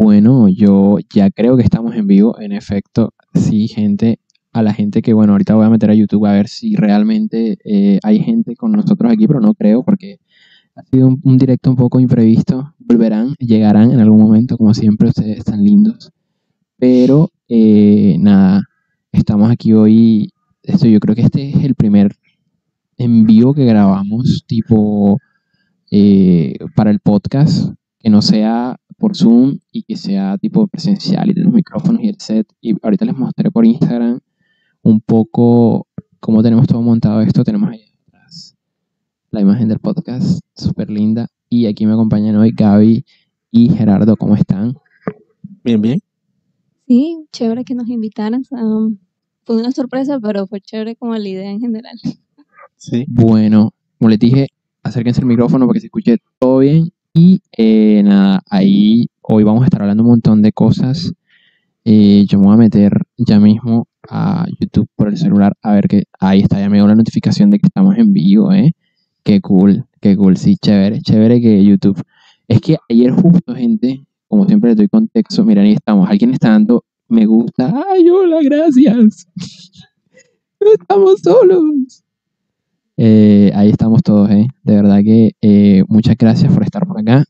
Bueno, yo ya creo que estamos en vivo. En efecto, sí, gente, a la gente que, bueno, ahorita voy a meter a YouTube a ver si realmente eh, hay gente con nosotros aquí, pero no creo porque ha sido un, directo un poco imprevisto. Volverán, llegarán en algún momento, como siempre, ustedes están lindos. Pero eh, nada, estamos aquí hoy. Esto, yo creo que este es el primer en vivo que grabamos, tipo eh, para el podcast, que no sea por Zoom y que sea tipo presencial y de los micrófonos y el set. Y ahorita les mostré por Instagram un poco cómo tenemos todo montado esto. Tenemos ahí atrás la imagen del podcast, súper linda. Y aquí me acompañan hoy Gaby y Gerardo. ¿Cómo están? Bien, bien. Sí, chévere que nos invitaran. fue una sorpresa, pero fue chévere como la idea en general. Sí. Bueno, como les dije, acérquense al micrófono para que se escuche todo bien y eh, nada, ahí hoy vamos a estar hablando un montón de cosas. Eh, yo me voy a meter ya mismo a YouTube por el celular a ver que ahí está, ya me dio la notificación de que estamos en vivo, ¿eh? Qué cool, qué cool, sí, chévere, chévere que YouTube. Es que ayer justo, gente, como siempre le doy contexto, miren, ahí estamos, alguien está dando me gusta, ay, hola, gracias. estamos solos. Eh, ahí estamos todos, ¿eh? De verdad que eh, muchas gracias por estar por acá.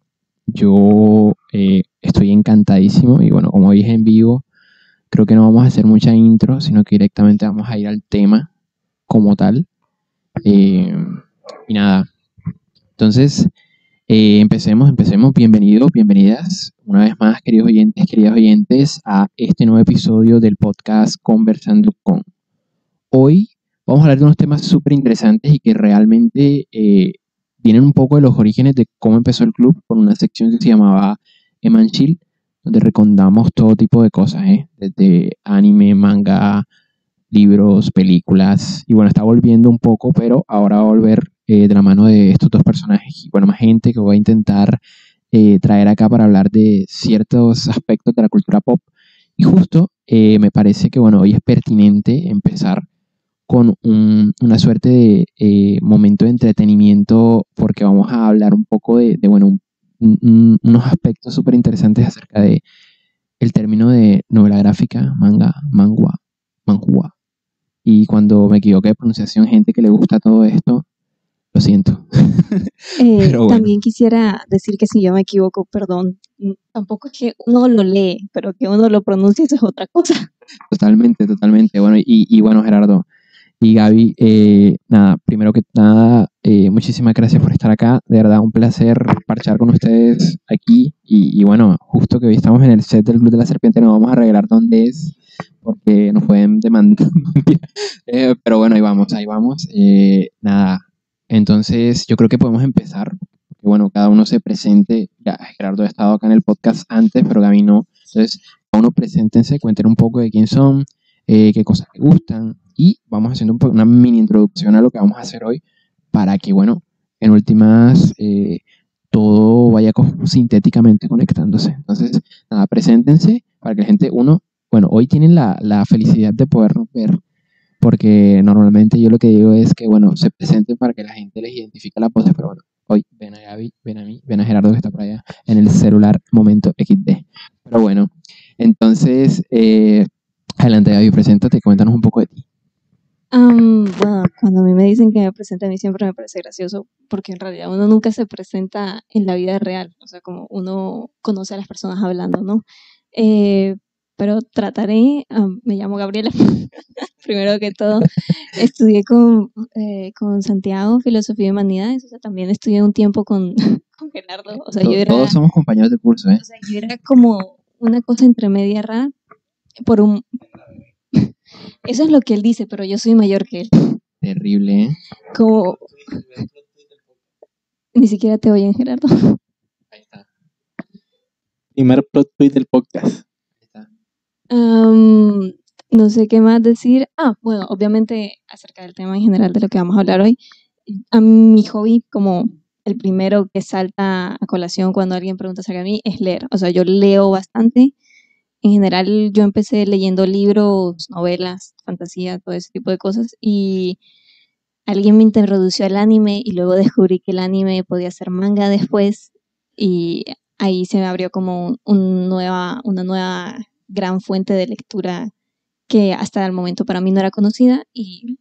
Yo eh, estoy encantadísimo y bueno, como dije en vivo, creo que no vamos a hacer mucha intro, sino que directamente vamos a ir al tema como tal. y nada, entonces empecemos, empecemos. Bienvenidos, bienvenidas una vez más, queridos oyentes, queridas oyentes, a este nuevo episodio del podcast Conversando con. Hoy vamos a hablar de unos temas súper interesantes y que realmente eh, vienen un poco de los orígenes de cómo empezó el club, con una sección que se llamaba Eman Chill, donde recondamos todo tipo de cosas, ¿eh? desde anime, manga, libros, películas, y bueno, está volviendo un poco, pero ahora va a volver eh, de la mano de estos dos personajes y bueno, más gente que voy a intentar traer acá para hablar de ciertos aspectos de la cultura pop. Y justo me parece que bueno, hoy es pertinente empezar con una suerte de eh, momento de entretenimiento porque vamos a hablar un poco de, bueno, unos aspectos súper interesantes acerca de el término de novela gráfica, manga, mangua, manhua. Y cuando me equivoqué de pronunciación, gente que le gusta todo esto, lo siento. Eh, también quisiera decir que si yo me equivoco, perdón, tampoco es que uno lo lee, pero que uno lo pronuncie eso es otra cosa. Totalmente, totalmente. Bueno, y, y bueno, Gerardo, y Gaby, eh, nada, primero que nada, eh, muchísimas gracias por estar acá. De verdad, un placer parchar con ustedes aquí. Y, bueno, justo que hoy estamos en el set del Club de la Serpiente, nos vamos a revelar dónde es, porque nos pueden demandar. Eh, pero bueno, ahí vamos, ahí vamos. nada, entonces yo creo que podemos empezar. Bueno, cada uno se presente. Ya, Gerardo ha estado acá en el podcast antes, pero Gaby no. Entonces, cada uno preséntense, cuenten un poco de quién son, qué cosas les gustan y vamos haciendo una mini introducción a lo que vamos a hacer hoy para que, bueno, en últimas eh, todo vaya sintéticamente conectándose. Entonces, nada, preséntense para que la gente, uno, bueno, hoy tienen la, la felicidad de poder ver, porque normalmente yo lo que digo es que, bueno, se presenten para que la gente les identifique la pose, pero bueno, hoy ven a Gaby, ven a mí, ven a Gerardo que está por allá en el celular momento XD. Pero bueno, entonces, eh, adelante Gaby, preséntate, cuéntanos un poco de ti bueno, cuando a mí me dicen que me presente a mí siempre me parece gracioso porque en realidad uno nunca se presenta en la vida real, o sea, como uno conoce a las personas hablando, ¿no? Eh, pero trataré, me llamo Gabriela, primero que todo, estudié con, eh, con Santiago Filosofía y Humanidades, o sea, también estudié un tiempo con, con Gerardo, o sea, yo era... Todos somos compañeros de curso, ¿eh? O sea, yo era como una cosa entre media rara, por un, eso es lo que él dice, pero yo soy mayor que él. Terrible, ¿eh? Como... Ni siquiera te oyen, Gerardo. Ahí está. Primer plot twist del podcast. Ahí está. no sé qué más decir. Ah, bueno, obviamente acerca del tema en general de lo que vamos a hablar hoy. A mi hobby, como el primero que salta a colación cuando alguien pregunta acerca de mí, es leer. O sea, yo leo bastante en general yo empecé leyendo libros, novelas, fantasía, todo ese tipo de cosas y alguien me introdució al anime y luego descubrí que el anime podía ser manga después y ahí se me abrió como un- nueva, una nueva gran fuente de lectura que hasta el momento para mí no era conocida y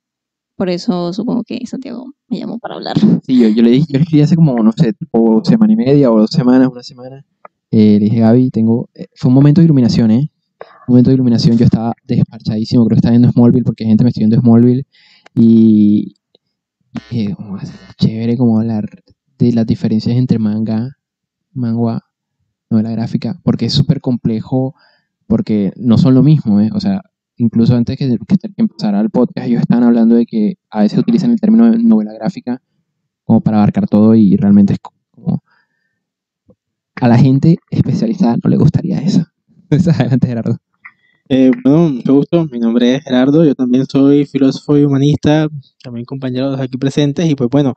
por eso supongo que Santiago me llamó para hablar. Sí, yo, yo le dije, yo le escribí hace como, no sé, tipo semana y media o dos semanas, una semana. Eh, le dije, Gaby, tengo. eh, fue un momento de iluminación, ¿eh? Un momento de iluminación. Yo estaba desparchadísimo, creo que estaba viendo Smallville porque gente me estoy viendo Smallville. Y. eh, chévere como hablar de las diferencias entre manga, manga, novela gráfica, porque es súper complejo, porque no son lo mismo, ¿eh? O sea, incluso antes que, que empezara el podcast, ellos estaban hablando de que a veces utilizan el término novela gráfica como para abarcar todo y realmente es a la gente especializada no le gustaría eso. Adelante, Gerardo. Eh, bueno, mucho gusto. Mi nombre es Gerardo. Yo también soy filósofo y humanista, también compañero de los aquí presentes. Y pues bueno,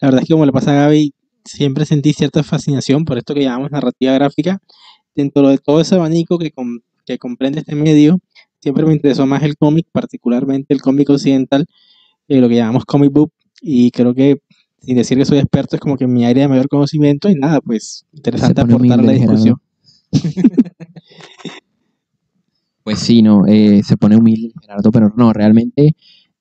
la verdad es que como le pasa a Gaby, siempre sentí cierta fascinación por esto que llamamos narrativa gráfica. Dentro de todo ese abanico que, com- que comprende este medio, siempre me interesó más el cómic, particularmente el cómic occidental, eh, lo que llamamos comic book. Y creo que, sin decir que soy experto, es como que mi área de mayor conocimiento. Y nada, pues interesante aportar a la discusión. Pues sí, no, eh, se pone humilde Gerardo, pero no, realmente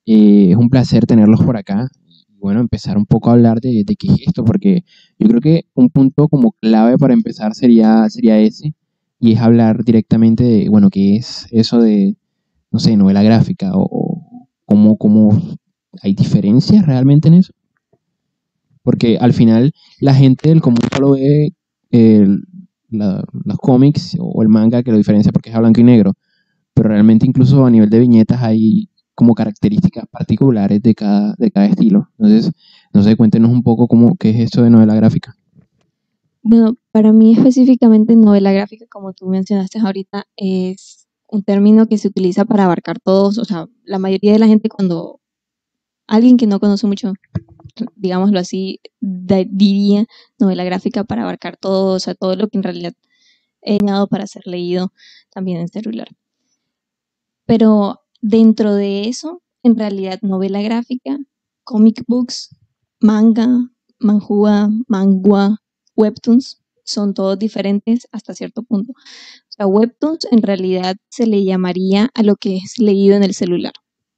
eh, es un placer tenerlos por acá. Y bueno, empezar un poco a hablar de, de qué es esto, porque yo creo que un punto como clave para empezar sería, sería ese, y es hablar directamente de, bueno, qué es eso de, no sé, novela gráfica, o, o cómo, cómo hay diferencias realmente en eso. Porque al final la gente del común solo ve el- la- los cómics o el manga que lo diferencia porque es a blanco y negro pero realmente incluso a nivel de viñetas hay como características particulares de cada, de cada estilo. Entonces, no sé, cuéntenos un poco cómo, qué es esto de novela gráfica. Bueno, para mí específicamente novela gráfica, como tú mencionaste ahorita, es un término que se utiliza para abarcar todos, o sea, la mayoría de la gente cuando alguien que no conoce mucho, digámoslo así, diría novela gráfica para abarcar todo, o sea, todo lo que en realidad he dado para ser leído también en celular. Pero dentro de eso, en realidad novela gráfica, comic books, manga, manhua, mangua, webtoons son todos diferentes hasta cierto punto. O sea, webtoons en realidad se le llamaría a lo que es leído en el celular.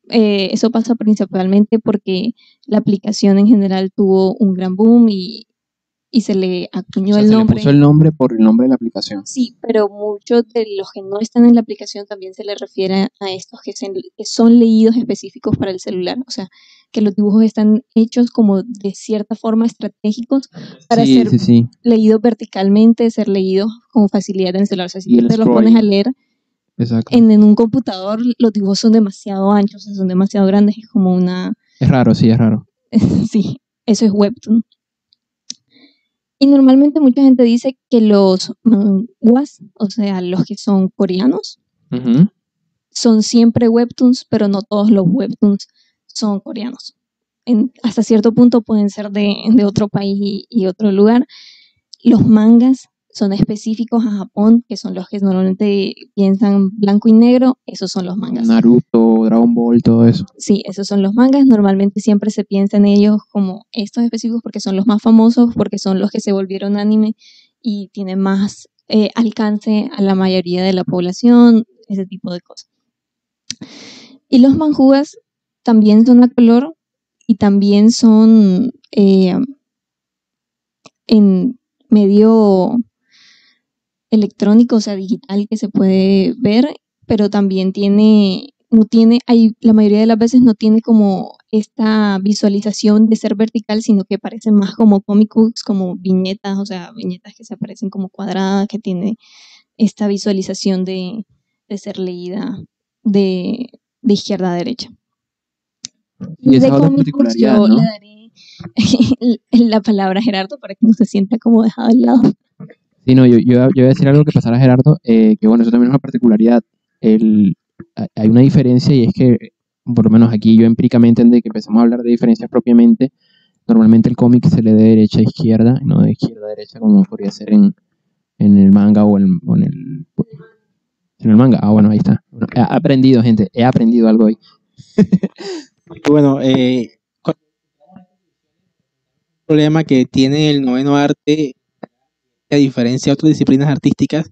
Eh, eso pasa principalmente porque la aplicación en general tuvo un gran boom y, y se le acuñó O sea, el se le nombre. puso el nombre por el nombre de la aplicación. Sí, pero muchos de los que no están en la aplicación también se le refiere a estos que, se- que son leídos específicos para el celular. O sea, que los dibujos están hechos como de cierta forma estratégicos para sí, ser sí, sí. leídos verticalmente, ser leídos con facilidad en el celular. O sea, si tú te los pones a leer Exacto. en, en un computador, los dibujos son demasiado anchos, o sea, son demasiado grandes. Es como una, Es raro, sí, es raro. sí, eso es webtoon. Y normalmente mucha gente dice que los manguas, o sea, los que son coreanos, Ujú. son siempre webtoons, pero no todos los webtoons son coreanos. En- hasta cierto punto pueden ser de, de otro país y, y otro lugar. Los mangas son específicos a Japón, que son los que normalmente piensan blanco y negro, esos son los mangas. Naruto, Dragon Ball, todo eso. Sí, esos son los mangas. Normalmente siempre se piensa en ellos como estos específicos porque son los más famosos, porque son los que se volvieron anime y tienen más eh, alcance a la mayoría de la población, ese tipo de cosas. Y los manjuas también son a color y también son eh, en medio electrónico, o sea, digital que se puede ver, pero también tiene, no tiene, hay, la mayoría de las veces no tiene como esta visualización de ser vertical, sino que parecen más como comic books, como viñetas, o sea, viñetas que se aparecen como cuadradas, que tiene esta visualización de, de ser leída de, de izquierda a derecha. Y esa de otra particularidad, yo ¿no? le daré la palabra a Gerardo para que no se sienta como dejado al lado. Sí, no, yo, yo, yo voy a decir algo que pasara a Gerardo, eh, que bueno, eso también es una particularidad. El, hay- una diferencia y es que, por lo menos aquí yo empíricamente, desde que empezamos a hablar de diferencias propiamente, normalmente el cómic se lee de derecha a izquierda, no de izquierda a derecha como podría ser en, en el manga o, en el... En el manga, ah, bueno, ahí está. He aprendido, gente, he aprendido algo hoy. Bueno, eh, ¿cuál es el problema que tiene el noveno arte que a diferencia de otras disciplinas artísticas,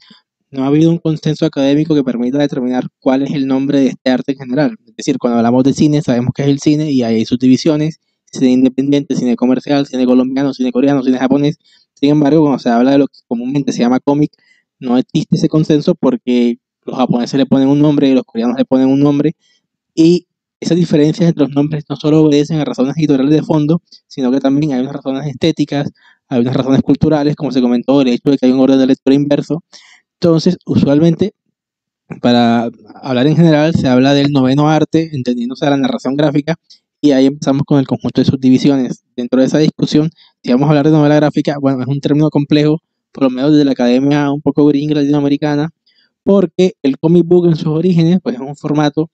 no ha habido un consenso académico que permita determinar cuál es el nombre de este arte en general. Es decir, cuando hablamos de cine, sabemos que es el cine y hay subdivisiones, cine independiente, cine comercial, cine colombiano, cine coreano, cine japonés. Sin embargo, cuando se habla de lo que comúnmente se llama cómic, no existe ese consenso porque los japoneses le ponen un nombre y los coreanos le ponen un nombre y esas diferencias entre los nombres no solo obedecen a razones editoriales de fondo, sino que también hay unas razones estéticas, hay unas razones culturales, como se comentó, el hecho de que hay un orden de lectura inverso. Entonces, usualmente, para hablar en general, se habla del noveno arte, entendiéndose la narración gráfica, y ahí empezamos con el conjunto de subdivisiones. Dentro de esa discusión, si vamos a hablar de novela gráfica, bueno, es un término complejo, por lo menos desde la academia un poco gringa latinoamericana, porque el comic book en sus orígenes, pues es un formato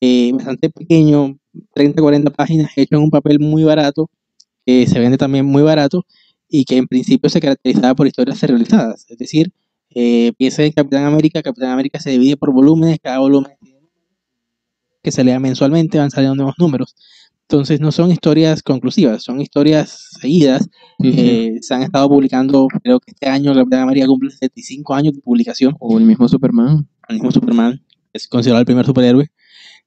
eh, bastante pequeño, 30, 40 páginas, hecho en un papel muy barato, que se vende también muy barato y que en principio se caracterizaba por historias serializadas. Es decir, eh, piensa en Capitán América, Capitán América se divide por volúmenes, cada volumen que se lea mensualmente, van saliendo nuevos números. Entonces no son historias conclusivas, son historias seguidas. Eh, se han estado publicando, creo que este año Capitán América cumple 75 años de publicación. O el mismo Superman. El mismo Superman, es considerado el primer superhéroe.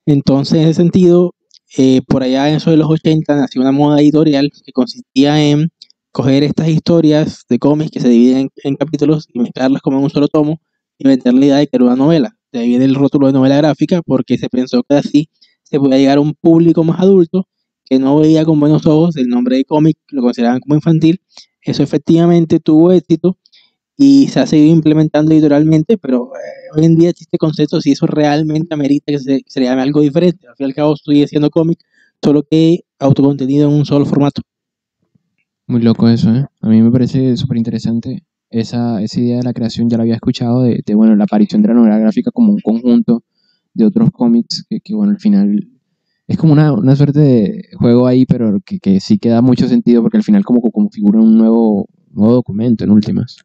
Entonces, en ese sentido, eh, por allá en eso de los 80 nació una moda editorial que consistía en coger estas historias de cómics que se dividen en, capítulos y mezclarlas como en un solo tomo y meter la idea de que era una novela. De ahí viene el rótulo de novela gráfica porque se pensó que así se podía llegar a un público más adulto que no veía con buenos ojos el nombre de cómic, lo consideraban como infantil. Eso efectivamente tuvo éxito y se ha seguido implementando editorialmente, pero eh, hoy en día existe concepto si eso realmente amerita que se, llame algo diferente. Al fin y al cabo estoy haciendo cómic, solo que autocontenido en un solo formato. Muy loco eso, ¿eh? A mí me parece súper interesante esa, esa idea de la creación, ya la había escuchado, de, bueno, la aparición de la novela gráfica como un conjunto de otros cómics que, que bueno, al final es como una, una, suerte de juego ahí, pero que, que, sí queda mucho sentido porque al final como, como figura un nuevo, nuevo documento en últimas.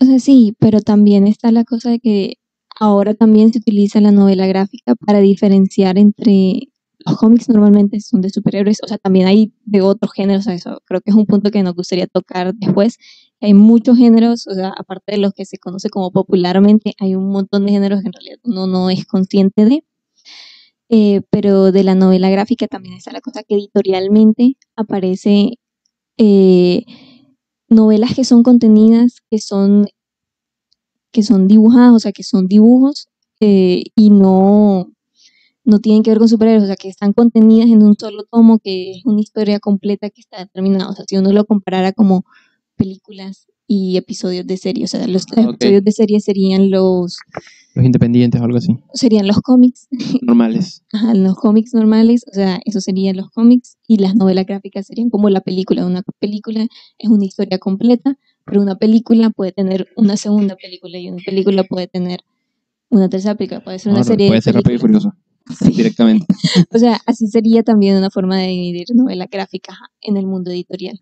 O sea, sí, pero también está la cosa de que ahora también se utiliza la novela gráfica para diferenciar entre los cómics normalmente son de superhéroes, o sea, también hay de otros géneros, eso creo que es un punto que nos gustaría tocar después. Hay muchos géneros, o sea, aparte de los que se conoce como popularmente, hay un montón de géneros que en realidad uno no es consciente de. Eh, pero de la novela gráfica también está la cosa que editorialmente aparece eh, novelas que son contenidas, que son, que son dibujadas, o sea, que son dibujos eh, y no, no tienen que ver con superhéroes, o sea, que están contenidas en un solo tomo, que es una historia completa que está determinada. O sea, si uno lo comparara como películas y episodios de serie, o sea, los episodios de serie serían los... Los independientes o algo así. Serían los cómics. Normales. Ajá, los cómics normales, o sea, eso serían los cómics y las novelas gráficas serían como la película. Una película es una historia completa, pero una película puede tener una segunda película y una película puede tener una tercera película, puede ser una serie Puede ser Rápido y Furioso, directamente. o sea, así sería también una forma de dividir novela gráfica en el mundo editorial.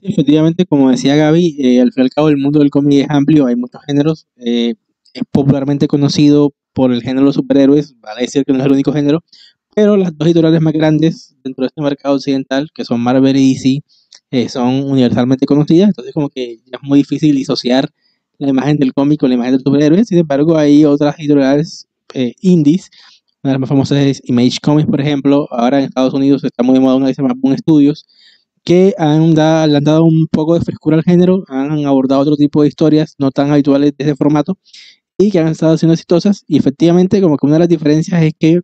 Efectivamente, como decía Gaby, eh, al fin y al cabo el mundo del cómic es amplio, hay muchos géneros. Eh, es popularmente conocido por el género de los superhéroes, vale decir que no es el único género, pero las dos editoriales más grandes dentro de este mercado occidental, que son Marvel y DC, eh, son universalmente conocidas, entonces como que ya es muy difícil disociar la imagen del cómic con la imagen del superhéroe, sin embargo hay otras editoriales indies, una de las más famosas es Image Comics, por ejemplo, ahora en Estados Unidos está muy de moda una que se llama Boom Studios, que han da, le han dado un poco de frescura al género, han abordado otro tipo de historias no tan habituales de ese formato y que han estado siendo exitosas. Y efectivamente, como que una de las diferencias es que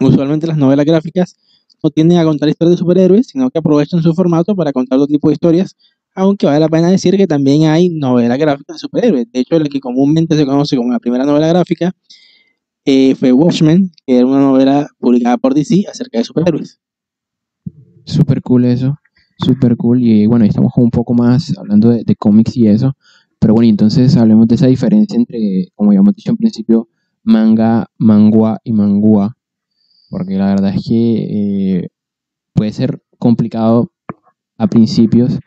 usualmente las novelas gráficas no tienden a contar historias de superhéroes, sino que aprovechan su formato para contar otro tipo de historias, aunque vale la pena decir que también hay novelas gráficas de superhéroes. De hecho, la que comúnmente se conoce como la primera novela gráfica eh, fue Watchmen, que era una novela publicada por DC acerca de superhéroes. Súper cool eso súper cool. Y bueno, estamos un poco más hablando de, cómics y eso. Pero bueno, entonces hablemos de esa diferencia entre, como ya hemos dicho en principio, manga, mangua y mangua. Porque la verdad es que eh, puede ser complicado a principios.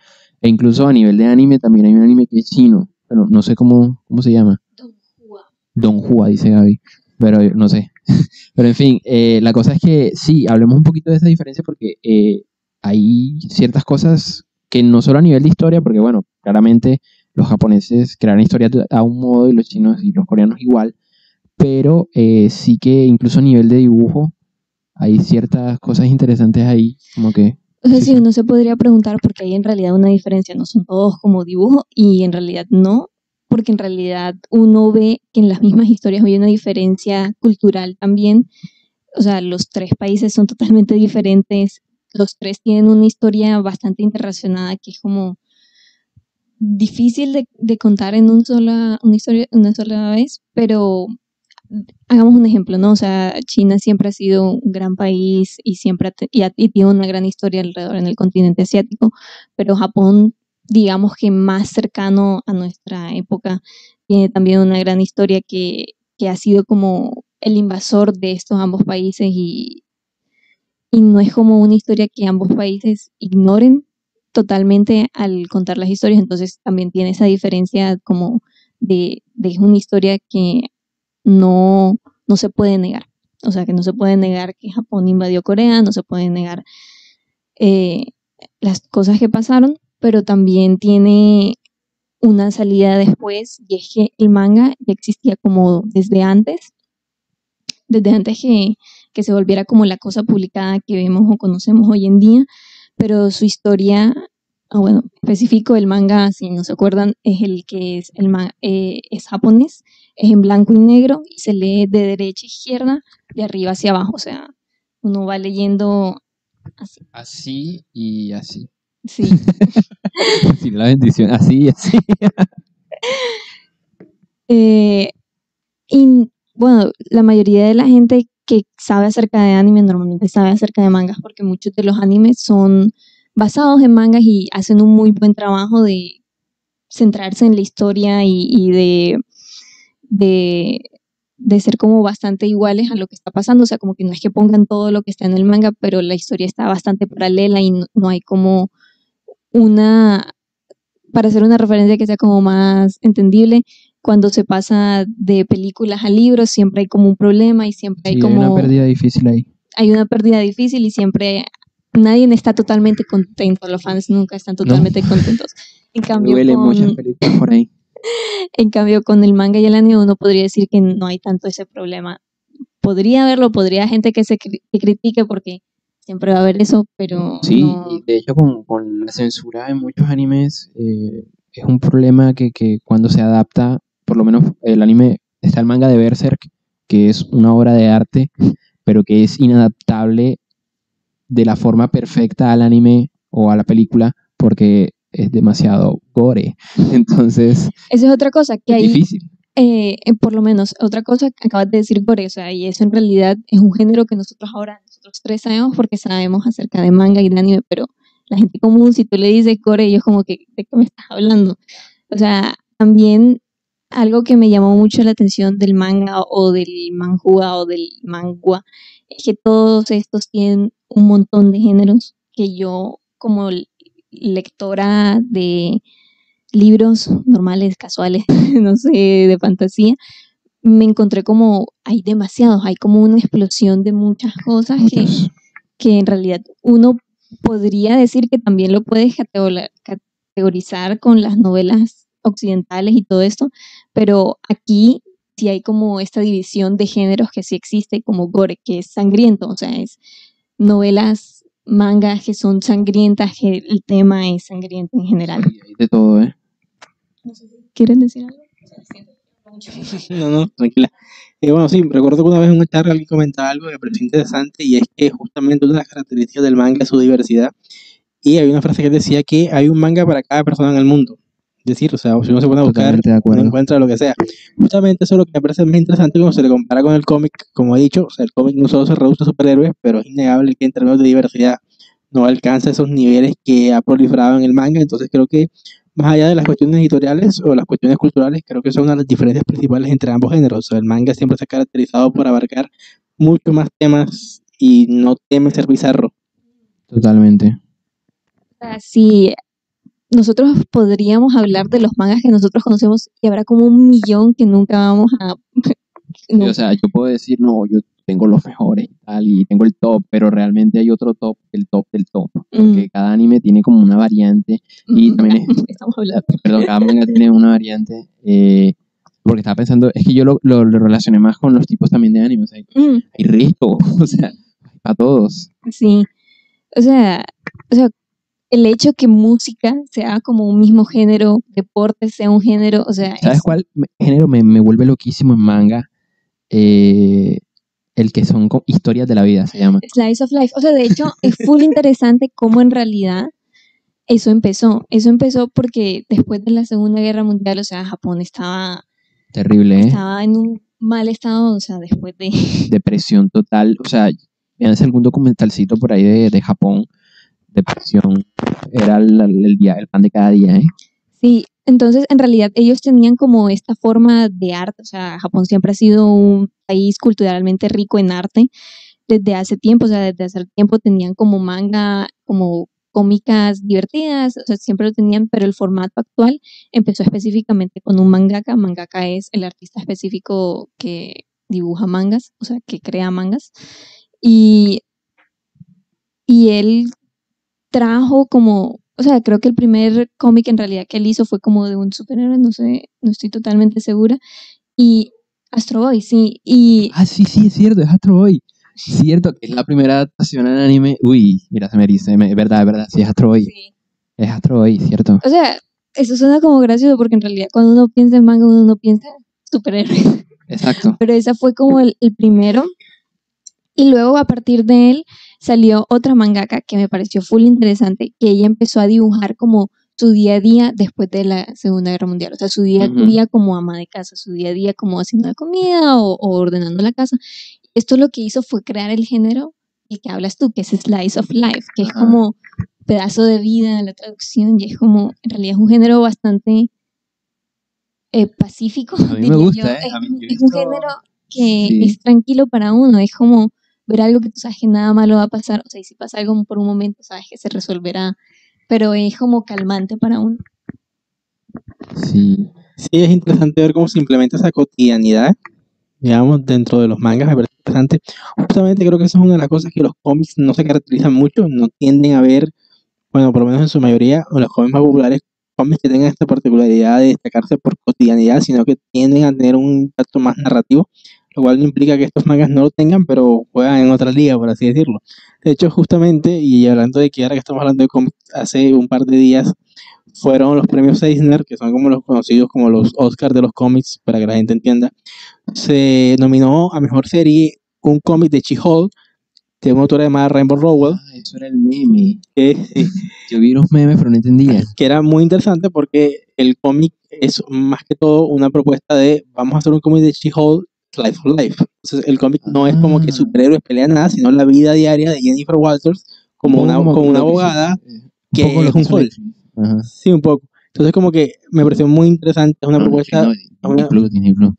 E incluso a nivel de anime también hay un anime que es chino. Pero no sé cómo, cómo se llama. Don Hua. Don Hua, dice Gaby. Pero no sé. Pero en fin, eh, la cosa es que sí, hablemos un poquito de esa diferencia porque eh, hay ciertas cosas que no solo a nivel de historia, porque bueno, claramente los japoneses crearon historia a un modo y los chinos y los coreanos igual, pero eh, sí que incluso a nivel de dibujo hay ciertas cosas interesantes ahí, como que... O sea, Sí, uno se podría preguntar porque hay en realidad una diferencia, no son todos como dibujo y en realidad no, porque en realidad uno ve que en las mismas historias hay una diferencia cultural también. O sea, los tres países son totalmente diferentes, los tres tienen una historia bastante interrelacionada que es como difícil de, de contar en un sola, una historia una sola vez, pero hagamos un ejemplo, ¿no? O sea, China siempre ha sido un gran país y siempre y, tiene una gran historia alrededor en el continente asiático, pero Japón, digamos que más cercano a nuestra época, tiene también una gran historia que, que ha sido como el invasor de estos ambos países y, y no es como una historia que ambos países ignoren totalmente al contar las historias, entonces también tiene esa diferencia como de, de una historia que no, no se puede negar. O sea, que no se puede negar que Japón invadió Corea, no se puede negar eh, las cosas que pasaron, pero también tiene una salida después, y es que el manga ya existía como desde antes, desde antes que, que se volviera como la cosa publicada que vemos o conocemos hoy en día, pero su historia, ah, bueno, específico el manga, si no se acuerdan, es el que es, el eh, es japonés, es en blanco y negro y se lee de derecha a izquierda, de arriba hacia abajo, o sea, uno va leyendo así. Así y así. Sí, Sí, la bendición, así y así. Eh, y bueno, la mayoría de la gente que sabe acerca de anime normalmente sabe acerca de mangas porque muchos de los animes son basados en mangas y hacen un muy buen trabajo de centrarse en la historia y, y de, de, de ser como bastante iguales a lo que está pasando. O sea, como que no es que pongan todo lo que está en el manga, pero la historia está bastante paralela y no, no hay como una, para hacer una referencia que sea como más entendible, cuando se pasa de películas a libros siempre hay como un problema y siempre hay Sí, hay como una pérdida difícil ahí. hay una pérdida difícil y siempre nadie está totalmente contento, los fans nunca están totalmente contentos. En cambio, Duele muchas películas por ahí. En cambio, con el manga y el anime uno podría decir que no hay tanto ese problema. Podría haberlo, podría gente que se cri- que critique porque siempre va a haber eso, pero Sí, no- y de hecho con, con la censura en muchos animes eh, es un problema que, que cuando se adapta, por lo menos el anime, está el manga de Berserk, que es una obra de arte, pero que es inadaptable de la forma perfecta al anime o a la película porque es demasiado gore. Entonces, esa es otra cosa que es hay difícil. eh, eh, por lo menos, otra cosa que acabas de decir, Gore, o sea, y eso en realidad es un género que nosotros ahora, nosotros tres sabemos porque sabemos acerca de manga y de anime, pero la gente común, si tú le dices Gore, ellos como que, ¿de qué me estás hablando? O sea, también algo que me llamó mucho la atención del manga o del manhua o del mangua es que todos estos tienen un montón de géneros que yo como lectora de libros normales, casuales, no sé, de fantasía, me encontré como hay demasiados, hay como una explosión de muchas cosas que, que en realidad uno podría decir que también lo puedes categorizar con las novelas occidentales y todo esto, pero aquí sí hay como esta división de géneros que sí existe, como gore, que es sangriento, o sea, es novelas, mangas que son sangrientas, que el tema es sangriento en general. Hay de todo, ¿eh? ¿Quieres decir algo? No, no, tranquila. Eh, bueno, sí, recuerdo que una vez en una charla alguien comentaba algo que me pareció interesante y es que justamente una de las características del manga es su diversidad. Y hay una frase que decía que hay un manga para cada persona en el mundo. Decir, o sea, si uno se pone a buscar, uno encuentra lo que sea. Justamente eso es lo que me parece más interesante cuando se le compara con el cómic. Como he dicho, o sea, el cómic no solo se reduce a superhéroes, pero es innegable que en términos de diversidad no alcanza esos niveles que ha proliferado en el manga. Entonces creo que más allá de las cuestiones editoriales o las cuestiones culturales, creo que son una de las diferencias principales entre ambos géneros. O sea, el manga siempre se ha caracterizado por abarcar muchos más temas y no teme ser bizarro. Totalmente. O sea, si nosotros podríamos hablar de los mangas que nosotros conocemos y habrá como un millón que nunca vamos a... No, o sea, yo puedo decir, no, yo tengo los mejores y tal, y tengo el top, pero realmente hay otro top, el top del top, porque cada anime tiene como una variante, y Mm, también es- Estamos hablando. perdón, cada manga tiene una variante, eh, porque estaba pensando, es que yo lo, lo, lo relacioné más con los tipos también de anime, o sea, hay, Mm, hay riesgo, o sea, para todos. sí. O sea, o sea, el hecho que música sea como un mismo género, deporte sea un género, o sea, ¿Sabes es- cuál género me, me vuelve loquísimo en manga? Eh, el que son historias de la vida, se llama. Slice of Life. O sea, de hecho, es full interesante cómo en realidad eso empezó. Eso empezó porque después de la Segunda Guerra Mundial, o sea, Japón estaba, Terrible, ¿eh? estaba en un mal estado, o sea, después de... Depresión total, o sea, véanse algún documentalcito por ahí de, de Japón, depresión, era el, el día, el pan de cada día, ¿eh? Sí, entonces en realidad ellos tenían como esta forma de arte, o sea, Japón siempre ha sido un país culturalmente rico en arte desde hace tiempo, o sea, desde hace tiempo tenían como manga, como cómicas divertidas, o sea, siempre lo tenían, pero el formato actual empezó específicamente con un mangaka, mangaka es el artista específico que dibuja mangas, o sea, que crea mangas, y, y él trajo como, o sea, creo que el primer cómic en realidad que él hizo fue como de un superhéroe, no sé, no estoy totalmente segura. Y Astro Boy, sí, y Ah, sí, sí, es cierto, es Astro Boy. Cierto, que es la primera adaptación en anime. Uy, mira, se me dice, es verdad, es verdad, sí, es Astro Boy. sí. Es Astro Boy, cierto. o sea, eso suena como gracioso porque en realidad cuando uno piensa en manga uno no piensa superhéroe, Exacto. pero esa fue como el, el primero. Y luego a partir de él salió otra mangaka que me pareció full interesante, que ella empezó a dibujar como su día a día después de la Segunda Guerra Mundial, o sea, su día a día como ama de casa, su día a día como haciendo la comida o, o ordenando la casa. Esto lo que hizo fue crear el género el que hablas tú, que es Slice of Life, que es como pedazo de vida en la traducción y es como, en realidad es un género bastante eh, pacífico. A mí me gusta, yo. ¿eh? Es, mí- un- género que Sí. es tranquilo para uno, es como ver algo que tú sabes que nada malo va a pasar, o sea, y si pasa algo por un momento, sabes que se resolverá, pero es como calmante para uno. Sí. Sí, es interesante ver cómo se implementa esa cotidianidad, digamos, dentro de los mangas, me parece interesante. Justamente creo que esa es una de las cosas que los cómics no se caracterizan mucho, no tienden a ver, bueno, por lo menos en su mayoría, o los cómics más populares, cómics que tengan esta particularidad de destacarse por cotidianidad, sino que tienden a tener un impacto más narrativo, lo cual no implica que estos mangas no lo tengan, pero juegan en otra liga, por así decirlo. De hecho, justamente, y hablando de que ahora que estamos hablando de cómics, hace un par de días fueron los premios Eisner, que son como los conocidos como los Oscars de los cómics, para que la gente entienda. Se nominó a mejor serie un cómic de She-Hulk, de una autora llamada Rainbow Rowell, Ah, eso era el meme. que, Yo vi unos memes, pero no entendía. que era muy interesante porque el cómic es más que todo una propuesta de vamos a hacer un cómic de She-Hulk Life of Life. Entonces el cómic no es como que Ah. superhéroes pelean nada, sino la vida diaria de Jennifer Walters como Un una, como una que abogada eh, un que es un. Ajá. Sí, un poco. Entonces como que me pareció muy interesante, es una No, propuesta... no, Disney una- Plus, Disney Plus.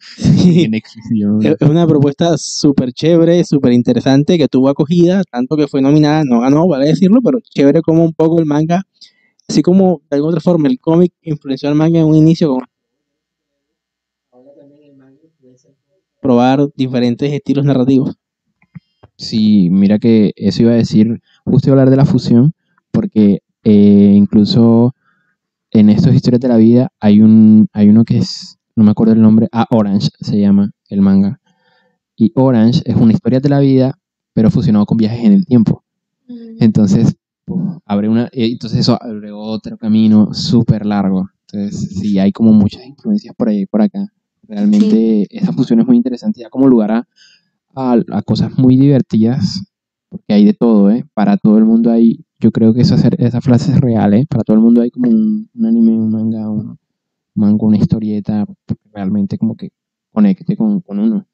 Es una propuesta súper chévere, súper interesante, que tuvo acogida, tanto que fue nominada, no ganó, vale decirlo, pero chévere como un poco el manga, así como de alguna otra forma el cómic influenció al manga en un inicio con probar diferentes estilos narrativos. Sí, mira que eso iba a decir, justo iba a hablar de la fusión, porque eh, incluso en estas historias de la vida hay un hay uno que es, no me acuerdo el nombre, ah, Orange se llama el manga. Y Orange es una historia de la vida, pero fusionado con viajes en el tiempo. Entonces, puf, abre una, eh, entonces eso abre otro camino súper largo. Entonces, sí, hay como muchas influencias por ahí y por acá. Realmente esa fusión es muy interesante, ya como lugar a, a, a cosas muy divertidas, porque hay de todo, ¿eh? Para todo el mundo hay, yo creo que esa, esa frase es real, ¿eh? Para todo el mundo hay como un, un anime, un manga, un manga, una historieta, realmente como que conecte con, con uno.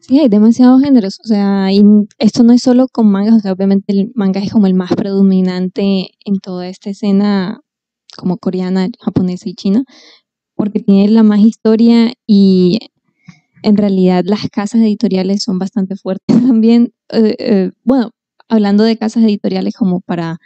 Sí, hay demasiados géneros, o sea, y esto no es solo con mangas, o sea, obviamente el manga es como el más predominante en toda esta escena como coreana, japonesa y china, porque tiene la más historia y en realidad las casas editoriales son bastante fuertes también. Eh, eh, bueno, hablando de casas editoriales como para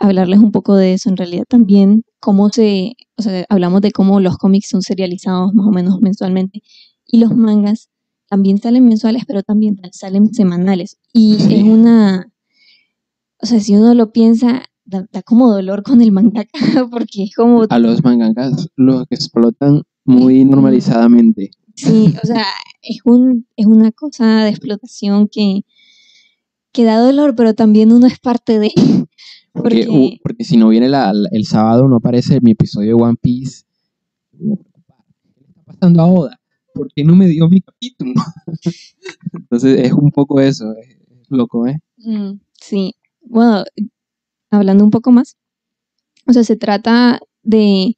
hablarles un poco de eso, en realidad también cómo se, o sea, hablamos de cómo los cómics son serializados más o menos mensualmente y los mangas también salen mensuales, pero también salen semanales. Y es una, o sea, si uno lo piensa, da, da como dolor con el mangaka, porque es como, A los mangakas los explotan muy normalizadamente. sí, o sea, es, un, es una cosa de explotación que, que da dolor, pero también uno es parte de... Porque, Porque, uh, porque si no viene la- el sábado, no aparece mi episodio de One Piece. ¿Qué está pasando a Oda? ¿Por qué no me dio mi capítulo? Entonces es un poco eso, es es loco, ¿eh? Mm, Sí, bueno, hablando un poco más, o sea, se trata de,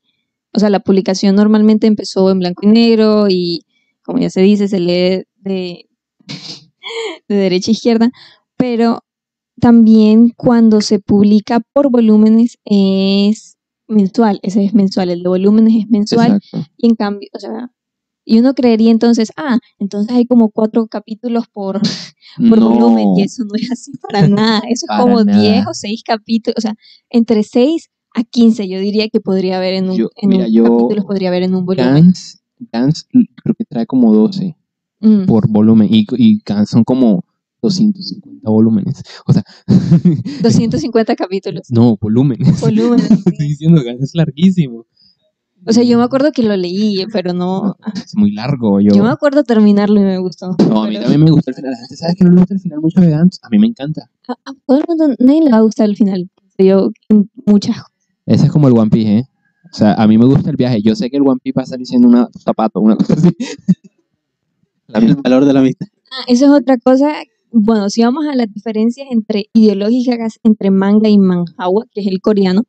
o sea, la publicación normalmente empezó en blanco y negro y, como ya se dice, se lee de, de derecha a izquierda, pero también cuando se publica por volúmenes es mensual, ese es mensual, el de volúmenes es mensual Exacto. y en cambio, o sea, y uno creería entonces, ah, entonces hay como cuatro capítulos por, por No, volumen y eso no es así para nada. Eso es como nada. 10 o 6 capítulos, o sea, entre 6 a 15 yo diría que podría haber en un, Yo- en mira, un yo- capítulos podría haber en un volumen. Gans, Gans creo que trae como 12 Mm, por volumen y, y Gans son como 250 volúmenes. O sea, 250 capítulos. no, volúmenes. Volúmenes. Estoy diciendo Gans es larguísimo. O sea, yo me acuerdo que lo leí, pero no. Es muy largo. Yo, Yo me acuerdo terminarlo y me gustó. no, a mí pero también me gusta el final. La gente sabe que no le gusta el final mucho de Gans. A mí me encanta. a, a todo el mundo, nadie le va a gustar el final. Yo, muchas Ese es como el One Piece, ¿eh? O sea, a mí me gusta el viaje. Yo sé que el One Piece va a salir siendo un zapato, una cosa así. La El valor de la amistad. Ah, eso es otra cosa. Bueno, si vamos a las diferencias entre ideológicas entre manga y manhwa, que es el coreano,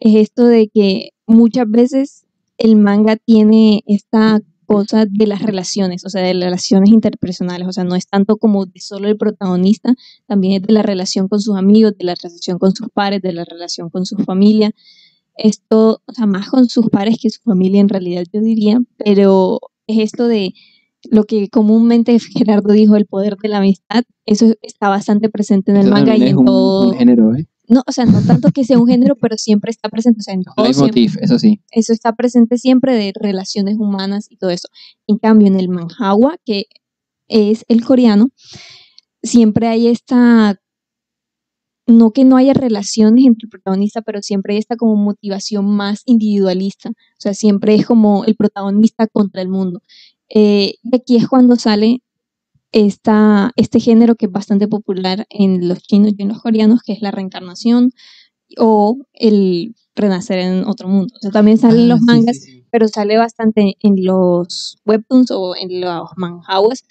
es esto de que muchas veces el manga tiene esta cosa de las relaciones, o sea, de las relaciones interpersonales, o sea, no es tanto como de solo el protagonista, también es de la relación con sus amigos, de la relación con sus pares, de la relación con su familia. Esto, o sea, más con sus pares que su familia en realidad, yo diría, pero es esto de lo que comúnmente Gerardo dijo, el poder de la amistad, eso está bastante presente en el Eso manga y en un, todo. un género, ¿eh? No, o sea, no tanto que sea un género, pero siempre está presente, o sea, en todo siempre- eso sí. eso está presente siempre de relaciones humanas y todo eso. En cambio, en el manhwa, que es el coreano, siempre hay esta, no que no haya relaciones entre el protagonista, pero siempre hay esta como motivación más individualista. O sea, siempre es como el protagonista contra el mundo. Eh, y aquí es cuando sale esta, este género que es bastante popular en los chinos y en los coreanos, que es la reencarnación o el renacer en otro mundo. O sea, también salen Ah, los sí, mangas, sí, sí. pero sale bastante en los webtoons o en los manhwas,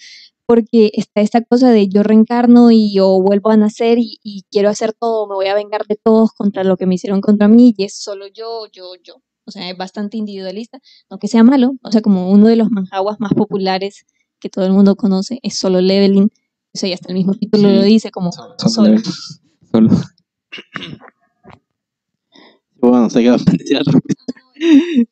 porque está esta cosa de yo reencarno y yo vuelvo a nacer y, y quiero hacer todo, me voy a vengar de todos contra lo que me hicieron contra mí y es solo yo, yo, yo. O sea, es bastante individualista, no que sea malo, o sea, como uno de los manhwas más populares que todo el mundo conoce es Solo Leveling, o sea, y hasta el mismo título Sí, lo dice como Solo- solo solo. Bueno, se quedó.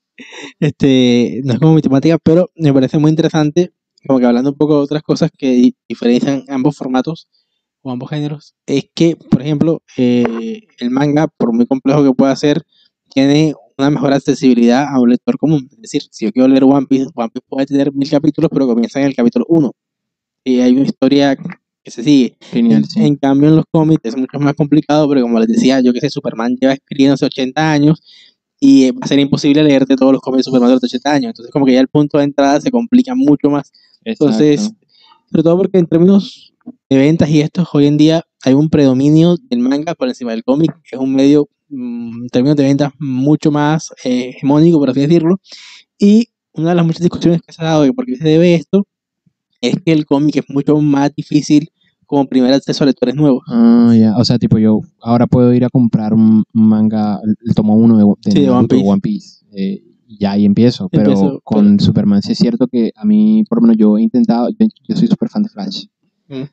Este, no es como mi temática, pero me parece muy interesante, como que hablando un poco de otras cosas que di- diferencian ambos formatos o ambos géneros, es que, por ejemplo, eh, el manga, por muy complejo que pueda ser, tiene una mejor accesibilidad a un lector común. Es decir, si yo quiero leer One Piece, One Piece puede tener mil capítulos, pero comienza en el capítulo 1. Y hay una historia que se sigue. Genial, En, sí. en cambio, en los cómics es mucho más complicado, pero como les decía, yo que sé, Superman lleva escribiendo hace 80 años y eh, va a ser imposible leerte todos los cómics de Superman durante 80 años. Entonces, como que ya el punto de entrada se complica mucho más. Entonces, Exacto. sobre todo porque en términos de ventas y estos, hoy en día hay un predominio del manga por encima del cómic, que es un medio, en términos de ventas, mucho más eh, hegemónico, por así decirlo. Y una de las muchas discusiones que se ha dado de por qué se debe esto es que el cómic es mucho más difícil como primer acceso a lectores nuevos. Ah, ya. O sea, tipo, yo ahora puedo ir a comprar un manga, el tomo uno de, de, Sí, de One Piece. One Piece. eh, y ya ahí empiezo. Pero Empiezo, con Superman sí es cierto que a mí, por lo menos yo he intentado, yo, yo soy súper fan de Flash. Mm.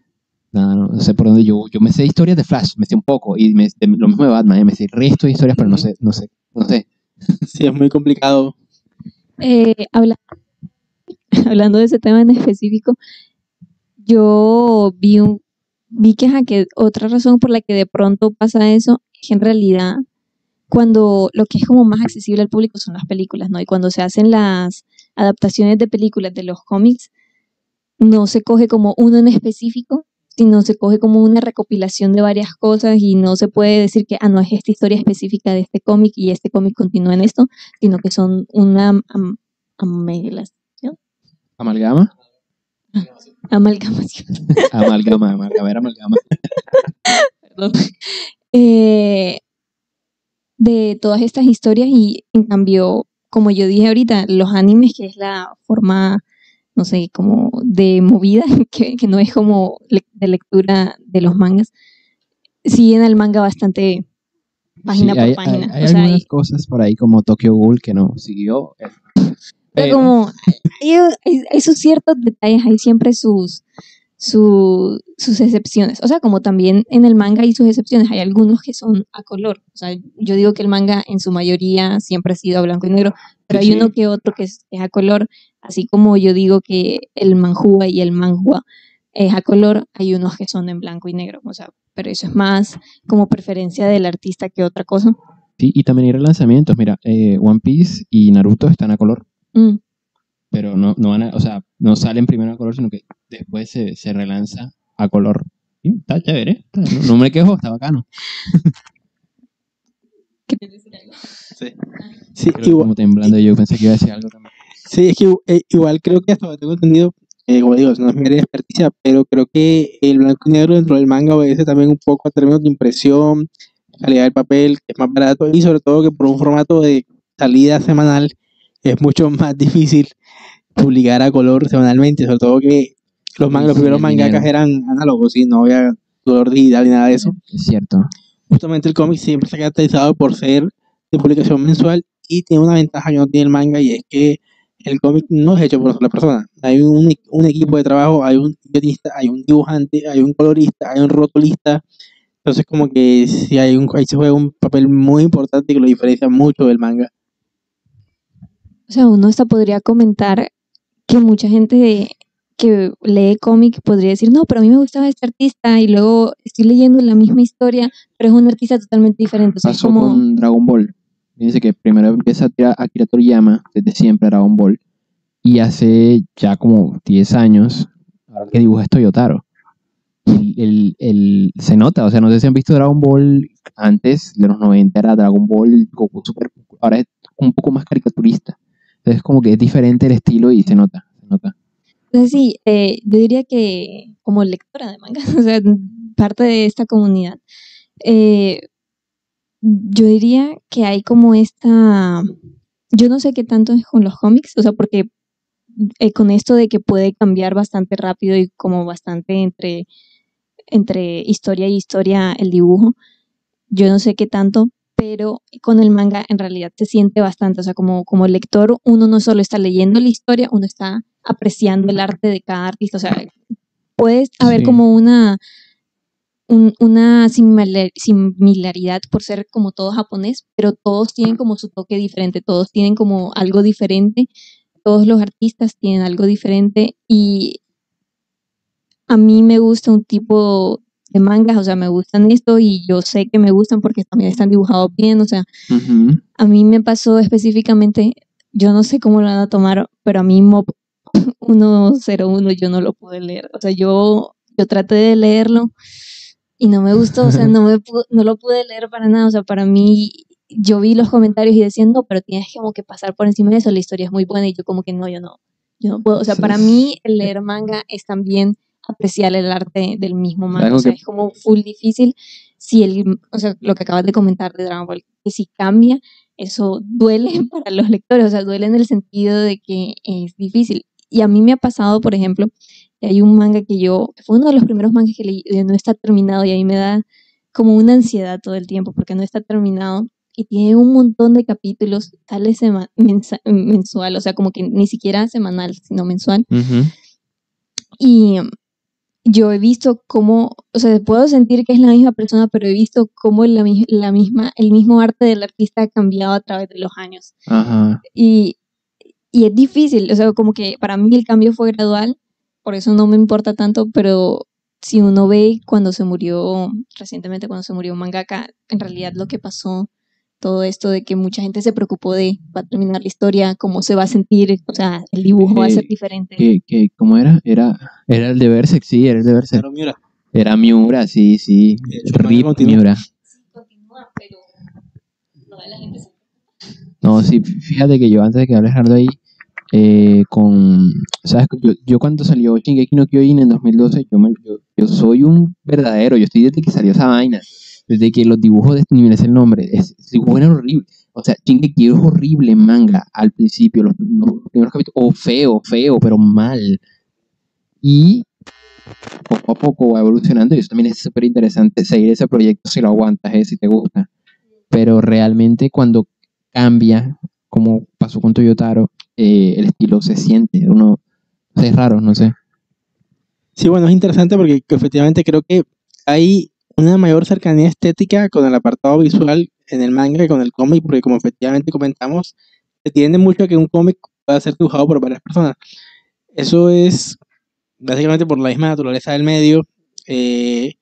No, no sé por dónde yo, yo me sé historias de Flash, me sé un poco. Y me, de- lo mismo de Batman, eh, me sé resto de historias, pero no sé, no sé, no sé. Sí, es muy complicado. Eh, habla- hablando de ese tema en específico, yo vi un vi que, que otra razón por la que de pronto pasa eso es que en realidad cuando lo que es como más accesible al público son las películas, ¿no? Y cuando se hacen las adaptaciones de películas de los cómics, no se coge como uno en específico, sino se coge como una recopilación de varias cosas y no se puede decir que, ah, no es esta historia específica de este cómic y este cómic continúa en esto, sino que son una am- amelación- Amalgama. amalgamación. Amalgama, amalgama, era amalgama. perdón, eh, de todas estas historias y en cambio, como yo dije ahorita, los animes, que es la forma, no sé, como de movida, que, que no es como le- de lectura de los mangas, siguen al manga bastante página Sí, por hay, página. hay- hay o sea, algunas hay- cosas por ahí como Tokyo Ghoul que no siguió. eh, Pero pero- como hay sus ciertos detalles, hay siempre sus, su- sus excepciones. O sea, como también en el manga hay sus excepciones, hay algunos que son a color. O sea, yo digo que el manga en su mayoría siempre ha sido a blanco y negro, pero Sí, hay sí. uno que otro que es, es a color, así como yo digo que el manhua y el manhua es a color, hay unos que son en blanco y negro. O sea, pero eso es más como preferencia del artista que otra cosa. Sí, y también hay relanzamientos. Mira, eh, One Piece y Naruto están a color, Mm. pero no, no van a, o sea, no salen primero a color, sino que después se, se relanza a color. Sí, está chévere, está- no, no me quejo, está bacano. ¿Quieres decir algo? Sí, sí, Creo que igual, como temblando yo pensé que iba a decir algo también. Sí, es que eh, igual creo que hasta tengo entendido, eh, como digo, no es de experticia, pero creo que el blanco y negro dentro del manga obedece también un poco a términos de impresión, calidad del papel, que es más barato, y sobre todo que por un formato de salida semanal es mucho más difícil publicar a color semanalmente, sobre todo que los, man- Sí, los sí, primeros mangakas eran análogos y no había color digital ni nada de eso. Es cierto. justamente el cómic siempre se ha caracterizado por ser de publicación mensual y tiene una ventaja que no tiene el manga y es que el cómic no es hecho por una sola persona. Hay un, un equipo de trabajo, hay un guionista, hay un dibujante, hay un colorista, hay un rotulista. Entonces como que sí hay un, ahí se juega un papel muy importante que lo diferencia mucho del manga. O sea, uno hasta podría comentar que mucha gente que lee cómic podría decir, no, pero a mí me gustaba este artista y luego estoy leyendo la misma historia, pero es un artista totalmente diferente. O sea, es Pasó como, con Dragon Ball. Dice que primero empieza a tirar Akira Toriyama, desde siempre Dragon Ball, y hace ya como 10 años, que dibuja es Toyotaro. El, el- el- se nota, o sea, no sé si han visto Dragon Ball antes de los 90, era Dragon Ball Goku Super, ahora es un poco más caricaturista. Entonces como que es diferente el estilo y se nota, se nota. entonces sí, eh, yo diría que como lectora de manga, o sea, parte de esta comunidad, eh, yo diría que hay como esta, yo no sé qué tanto es con los cómics, o sea, porque eh, con esto de que puede cambiar bastante rápido y como bastante entre, entre historia y historia el dibujo, yo no sé qué tanto, pero con el manga en realidad se siente bastante, o sea, como, como lector uno no solo está leyendo la historia, uno está apreciando el arte de cada artista, o sea, puede haber Sí. como una, un- una similar- similaridad por ser como todo japonés, pero todos tienen como su toque diferente, todos tienen como algo diferente, todos los artistas tienen algo diferente y a mí me gusta un tipo de mangas, o sea, me gustan esto y yo sé que me gustan porque también están dibujados bien, o sea, a mí me pasó específicamente, yo no sé cómo lo van a tomar, pero a mí Mob 101 yo no lo pude leer. O sea, yo, yo traté de leerlo y no me gustó, o sea, no, me no lo pude leer para nada. O sea, para mí, yo vi los comentarios y decían, no, pero tienes como que pasar por encima de eso, la historia es muy buena y yo como que no, yo no, yo no puedo. O sea, Sí. para mí el leer manga es también apreciar el arte del mismo manga. O sea, que- es como full difícil si el, o sea, lo que acabas de comentar de Dragon Ball, que si cambia, eso duele para los lectores, o sea, duele en el sentido de que es difícil. Y a mí me ha pasado, por ejemplo, hay un manga que yo, fue uno de los primeros mangas que leí, y no está terminado y ahí me da como una ansiedad todo el tiempo porque no está terminado y tiene un montón de capítulos, sale mensual, o sea, como que ni siquiera semanal, sino mensual. Ujú. Y um, yo he visto cómo, o sea, puedo sentir que es la misma persona, pero he visto cómo la, la misma, el mismo arte del artista ha cambiado a través de los años. Ajá. Y, y es difícil, o sea, como que para mí el cambio fue gradual, por eso no me importa tanto, pero si uno ve cuando se murió, recientemente cuando se murió un mangaka, en realidad lo que pasó, todo esto de que mucha gente se preocupó de, va a terminar la historia, cómo se va a sentir, o sea, el dibujo va a ser diferente. que, que, ¿Cómo era? Era era el de Berserk, sí, era el de Berserk. Pero Miura, Era Miura, sí, sí. Rip. Miura. Continúa, pero no de la gente se- No, sí, fíjate que yo antes de que hables Gerardo ahí, eh, con, ¿sabes? Yo, cuando salió Shingeki no Kyojin en 2012, yo, me- yo, yo soy un verdadero, yo estoy desde que salió esa vaina, desde que los dibujos de ni me el nombre, es, es dibujo era horrible, o sea, Shingeki es horrible manga al principio, los, primeros capítulos, o feo, feo, pero mal, y poco a poco va evolucionando y eso también es súper interesante, seguir ese proyecto si lo aguantas, eh, si te gusta, pero realmente cuando cambia, como pasó con Toyotaro, eh, el estilo se siente, uno, o es raro, no sé. Sí, bueno, es interesante porque efectivamente creo que hay una mayor cercanía estética con el apartado visual en el manga que con el cómic, porque como efectivamente comentamos, se tiende mucho a que un cómic pueda ser dibujado por varias personas. Eso es básicamente por la misma naturaleza del medio. Eh,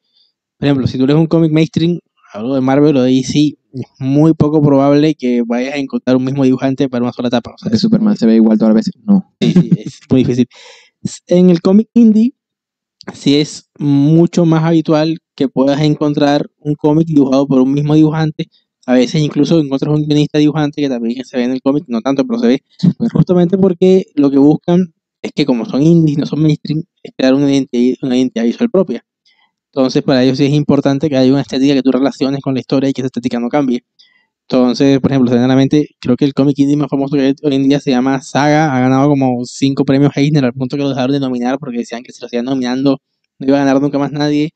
por ejemplo, si tú lees un cómic mainstream, hablo de Marvel o de DC, es muy poco probable que vayas a encontrar un mismo dibujante para una sola etapa. O sea, Porque Superman se ve igual todas las veces. No. Sí, sí, es muy difícil. En el cómic indie, sí es mucho más habitual que puedas encontrar un cómic dibujado por un mismo dibujante. A veces incluso encuentras un guionista dibujante que también se ve en el cómic, no tanto, pero se ve. Justamente porque lo que buscan es que como son indies, no son mainstream, es crear una identidad, una identidad visual propia. Entonces, para ellos sí es importante que haya una estética que tú relaciones con la historia y que esa estética no cambie. Entonces, por ejemplo, generalmente creo que el cómic indie más famoso que hoy en día se llama Saga, ha ganado como cinco premios Eisner al punto que lo dejaron de nominar porque decían que si lo siguen nominando no iba a ganar nunca más nadie.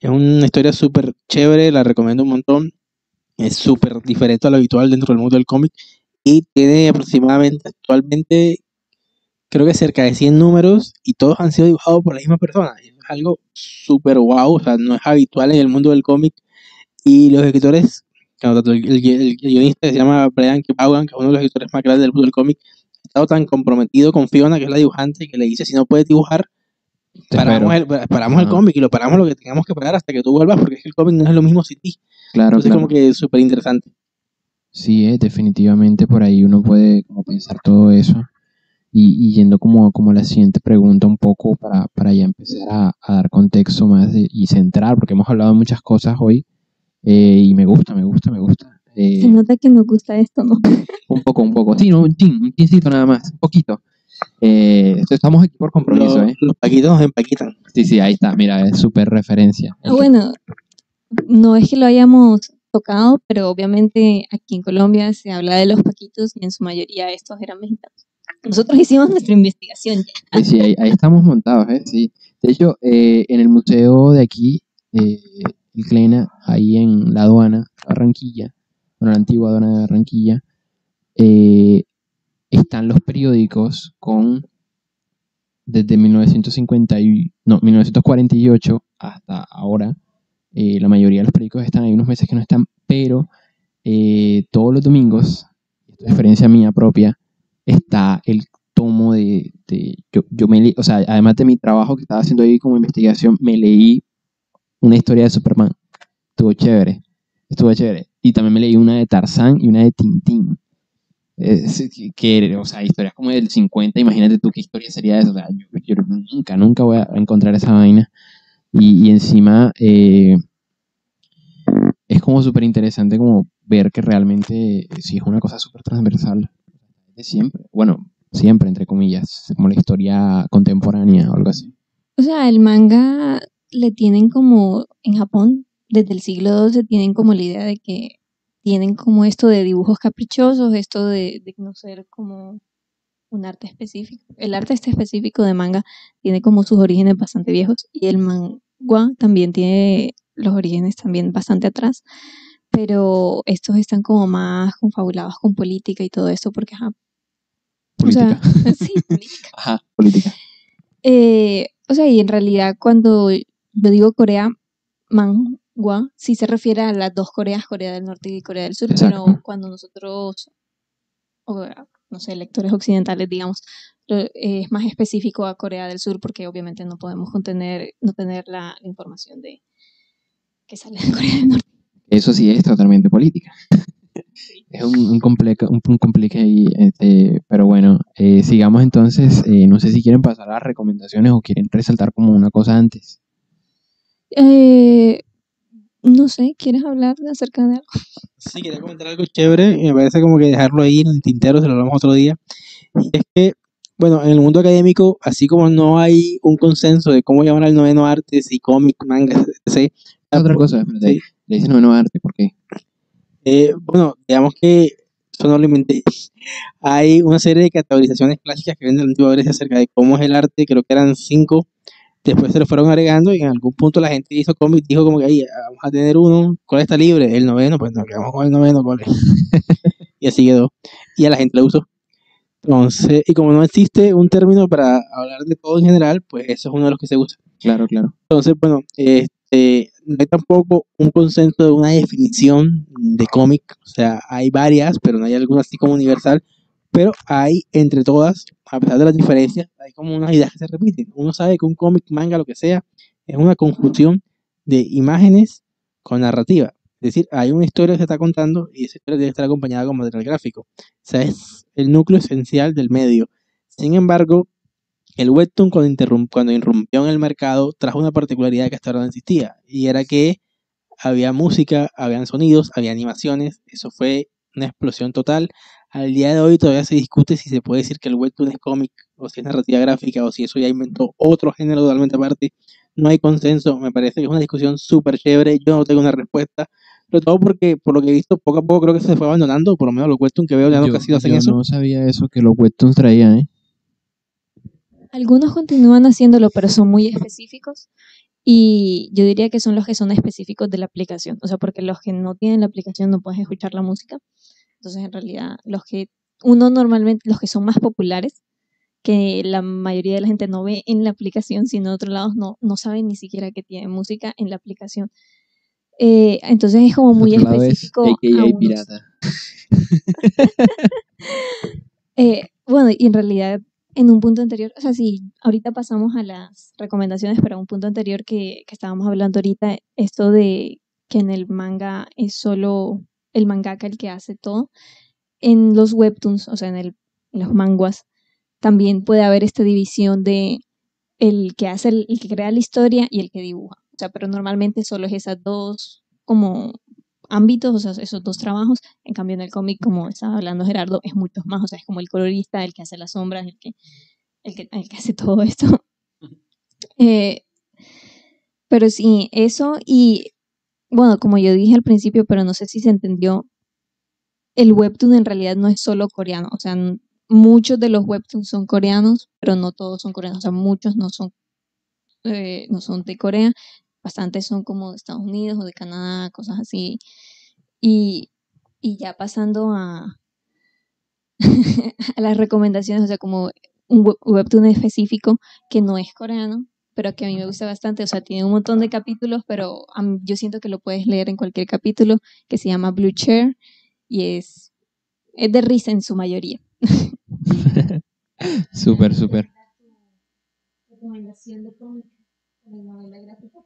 Es una historia súper chévere, la recomiendo un montón. Es súper diferente a lo habitual dentro del mundo del cómic y tiene aproximadamente actualmente creo que cerca de 100 números y todos han sido dibujados por la misma persona. Es algo súper guau, o sea, no es habitual en el mundo del cómic y los escritores tanto el, el- el guionista que se llama Brian K. Vaughan, que es uno de los escritores más grandes del mundo del cómic, ha estado tan comprometido con Fiona, que es la dibujante, que le dice, si no puedes dibujar, paramos, el, paramos el Ajá. cómic y lo paramos lo que tengamos que parar hasta que tú vuelvas, porque es que el cómic no es lo mismo sin ti. Claro, Entonces, claro. como que es súper interesante. Sí, eh, definitivamente por ahí uno puede como pensar todo eso. Y, y yendo como, como a la siguiente pregunta un poco para, para ya empezar a, a dar contexto más de- y centrar, porque hemos hablado de muchas cosas hoy eh, y me gusta, me gusta, me gusta. Eh, Se nota que nos gusta esto, ¿no? un poco, un poco. Sí, no, un chin, un chincito nada más, un poquito. Eh, estamos aquí por compromiso, Los, ¿eh? los paquitos nos empaquitan. Sí, sí, ahí está, mira, es súper referencia. Ah, bueno, no es que lo hayamos tocado, pero obviamente aquí en Colombia se habla de los paquitos y en su mayoría estos eran mexicanos. Nosotros hicimos nuestra investigación ya. Sí, sí, ahí, ahí estamos montados, ¿eh? Sí. De hecho, eh, en el museo de aquí, eh, el Clena, ahí en la aduana, Barranquilla, bueno, la antigua aduana de Barranquilla, eh, están los periódicos con, desde 1950 y, no, 1948 hasta ahora, eh, la mayoría de los periódicos están, hay unos meses que no están, pero eh, todos los domingos, esto es experiencia mía propia, está el tomo de, de- yo, yo me o sea, además de mi trabajo que estaba haciendo ahí como investigación, me leí una historia de Superman. Estuvo chévere, estuvo chévere. Y también me leí una de Tarzán y una de Tintín. Es que, o sea, historias como del 50, imagínate tú qué historia sería eso. O sea, yo, nunca, nunca voy a encontrar esa vaina. Y, y encima eh, es como súper interesante como ver que realmente sí es una cosa súper transversal siempre. Bueno, siempre, entre comillas, como la historia contemporánea o algo así. O sea, el manga le tienen como, en Japón, desde el siglo XII, tienen como la idea de que tienen como esto de dibujos caprichosos, esto de, de no ser como un arte específico. El arte este específico de manga tiene como sus orígenes bastante viejos y el manga también tiene los orígenes también bastante atrás, pero estos están como más confabulados con política y todo esto porque, o sea, Política. sí, política. Ajá, política. Eh, o sea, y en realidad cuando yo digo Corea, mangua, sí se refiere a las dos Coreas, Corea del Norte y Corea del Sur, Exacto. pero cuando nosotros, o, no sé, lectores occidentales, digamos, es más específico a Corea del Sur porque obviamente no podemos contener, no tener la información de que sale de Corea del Norte. Eso sí es totalmente política. Es un, un, complejo, un, un complique ahí, este, pero bueno, eh, sigamos entonces, eh, no sé si quieren pasar a las recomendaciones o quieren resaltar como una cosa antes. Eh, no sé, ¿quieres hablar de acerca de algo? Sí, quería comentar algo chévere me parece como que dejarlo ahí en el tintero, se lo hablamos otro día. Y es que, bueno, en el mundo académico, así como no hay un consenso de cómo llamar al noveno arte, si cómic, manga, etc. Otra cosa, le dicen noveno arte, ¿por qué? Eh, bueno, digamos que eso no lo inventé. Hay una serie de categorizaciones clásicas que vienen de la antigua Grecia acerca de cómo es el arte, creo que eran cinco. Después se lo fueron agregando y en algún punto la gente hizo cómic, dijo como que ahí vamos a tener uno, ¿cuál está libre? El noveno, pues nos quedamos con el noveno, ¿cuál y así quedó. Y a la gente le gustó. Entonces, y como no existe un término para hablar de todo en general, pues eso es uno de los que se usa. Claro, claro. Entonces, bueno, este, no hay tampoco un consenso de una definición de cómic, o sea, hay varias, pero no hay alguna así como universal, pero hay entre todas, a pesar de las diferencias, hay como unas ideas que se repiten. Uno sabe que un cómic, manga, lo que sea, es una conjunción de imágenes con narrativa. Es decir, hay una historia que se está contando y esa historia tiene que estar acompañada con material gráfico. O sea, es el núcleo esencial del medio. Sin embargo, el webtoon cuando, cuando irrumpió en el mercado trajo una particularidad que hasta ahora no existía y era que había música, habían sonidos, había animaciones, eso fue una explosión total. Al día de hoy todavía se discute si se puede decir que el webtoon es cómic o si es narrativa gráfica o si eso ya inventó otro género totalmente aparte. No hay consenso, me parece que es una discusión súper chévere, yo no tengo una respuesta, sobre todo porque por lo que he visto poco a poco creo que se fue abandonando, por lo menos los webtoon que veo ya no casi hacen yo eso. no sabía eso que los webtoons traían, ¿eh? Algunos continúan haciéndolo, pero son muy específicos. Y yo diría que son los que son específicos de la aplicación. O sea, porque los que no tienen la aplicación no puedes escuchar la música. Entonces, en realidad, los que uno normalmente, los que son más populares, que la mayoría de la gente no ve en la aplicación, sino de otros lados no, no saben ni siquiera que tiene música en la aplicación. Eh, entonces es como muy específico. a AKA unos- pirata. Eh, bueno, y en realidad, en un punto anterior, o sea, sí, ahorita pasamos a las recomendaciones, pero un punto anterior que, que estábamos hablando ahorita, esto de que en el manga es solo el mangaka el que hace todo. En los webtoons, o sea, en, el, en los manguas, también puede haber esta división de el que hace, el, el que crea la historia y el que dibuja. O sea, pero normalmente solo es esas dos como ámbitos, o sea, esos dos trabajos. En cambio, en el cómic, como estaba hablando Gerardo, es muchos más. O sea, es como el colorista, el que hace las sombras, el que, el que, el que hace todo esto. Eh, pero sí, eso y, bueno, como yo dije al principio, pero no sé si se entendió, el webtoon en realidad no es solo coreano. O sea, muchos de los webtoons son coreanos, pero no todos son coreanos. O sea, muchos no son, eh, no son de Corea. Bastantes son como de Estados Unidos o de Canadá, cosas así. Y, y ya pasando a, a las recomendaciones, o sea, como un web- webtoon específico que no es coreano, pero que a mí me gusta bastante, o sea, tiene un montón de capítulos, pero mí- yo siento que lo puedes leer en cualquier capítulo, que se llama Blue Chair, y es, es de risa en su mayoría. súper, súper. Recomendación de cómic, novela gráfica.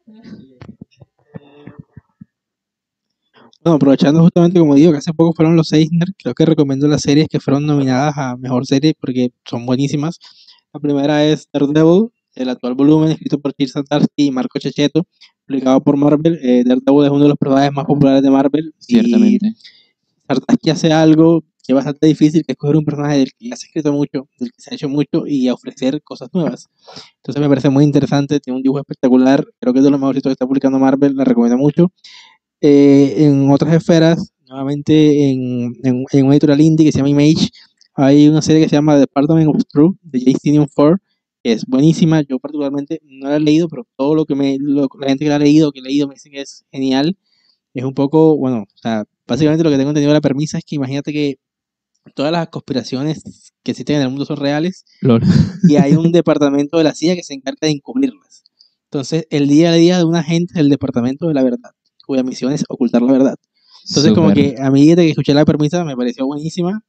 Bueno, aprovechando justamente como digo que hace poco fueron los Eisner, creo que recomiendo las series que fueron nominadas a Mejor Serie porque son buenísimas. La primera es Daredevil, el actual volumen escrito por Kirsten Starsky y Marco Checheto, publicado por Marvel. Eh, Daredevil es uno de los personajes más populares de Marvel. y Ciertamente. Starsky hace algo que es bastante difícil, que es coger un personaje del que ya se ha escrito mucho, del que se ha hecho mucho y ofrecer cosas nuevas. Entonces me parece muy interesante, tiene un dibujo espectacular, creo que es de los mejorcitos que está publicando Marvel, la recomiendo mucho. Eh, en otras esferas, nuevamente en, en, en una editorial indie que se llama Image, hay una serie que se llama Department of Truth de Justinian Ford, que es buenísima. Yo particularmente no la he leído, pero todo lo que me, lo- la gente que la ha leído, que he leído, me dice que es genial. Es un poco, bueno, o sea, básicamente lo que tengo entendido de la premisa es que imagínate que todas las conspiraciones que existen en el mundo son reales Lol. y hay un departamento de la CIA que se encarga de encubrirlas. Entonces, el día a día de un agente del departamento de la verdad, cuya misión es ocultar la verdad. Entonces, como Súper. que a mí desde que escuché la premisa me pareció buenísima.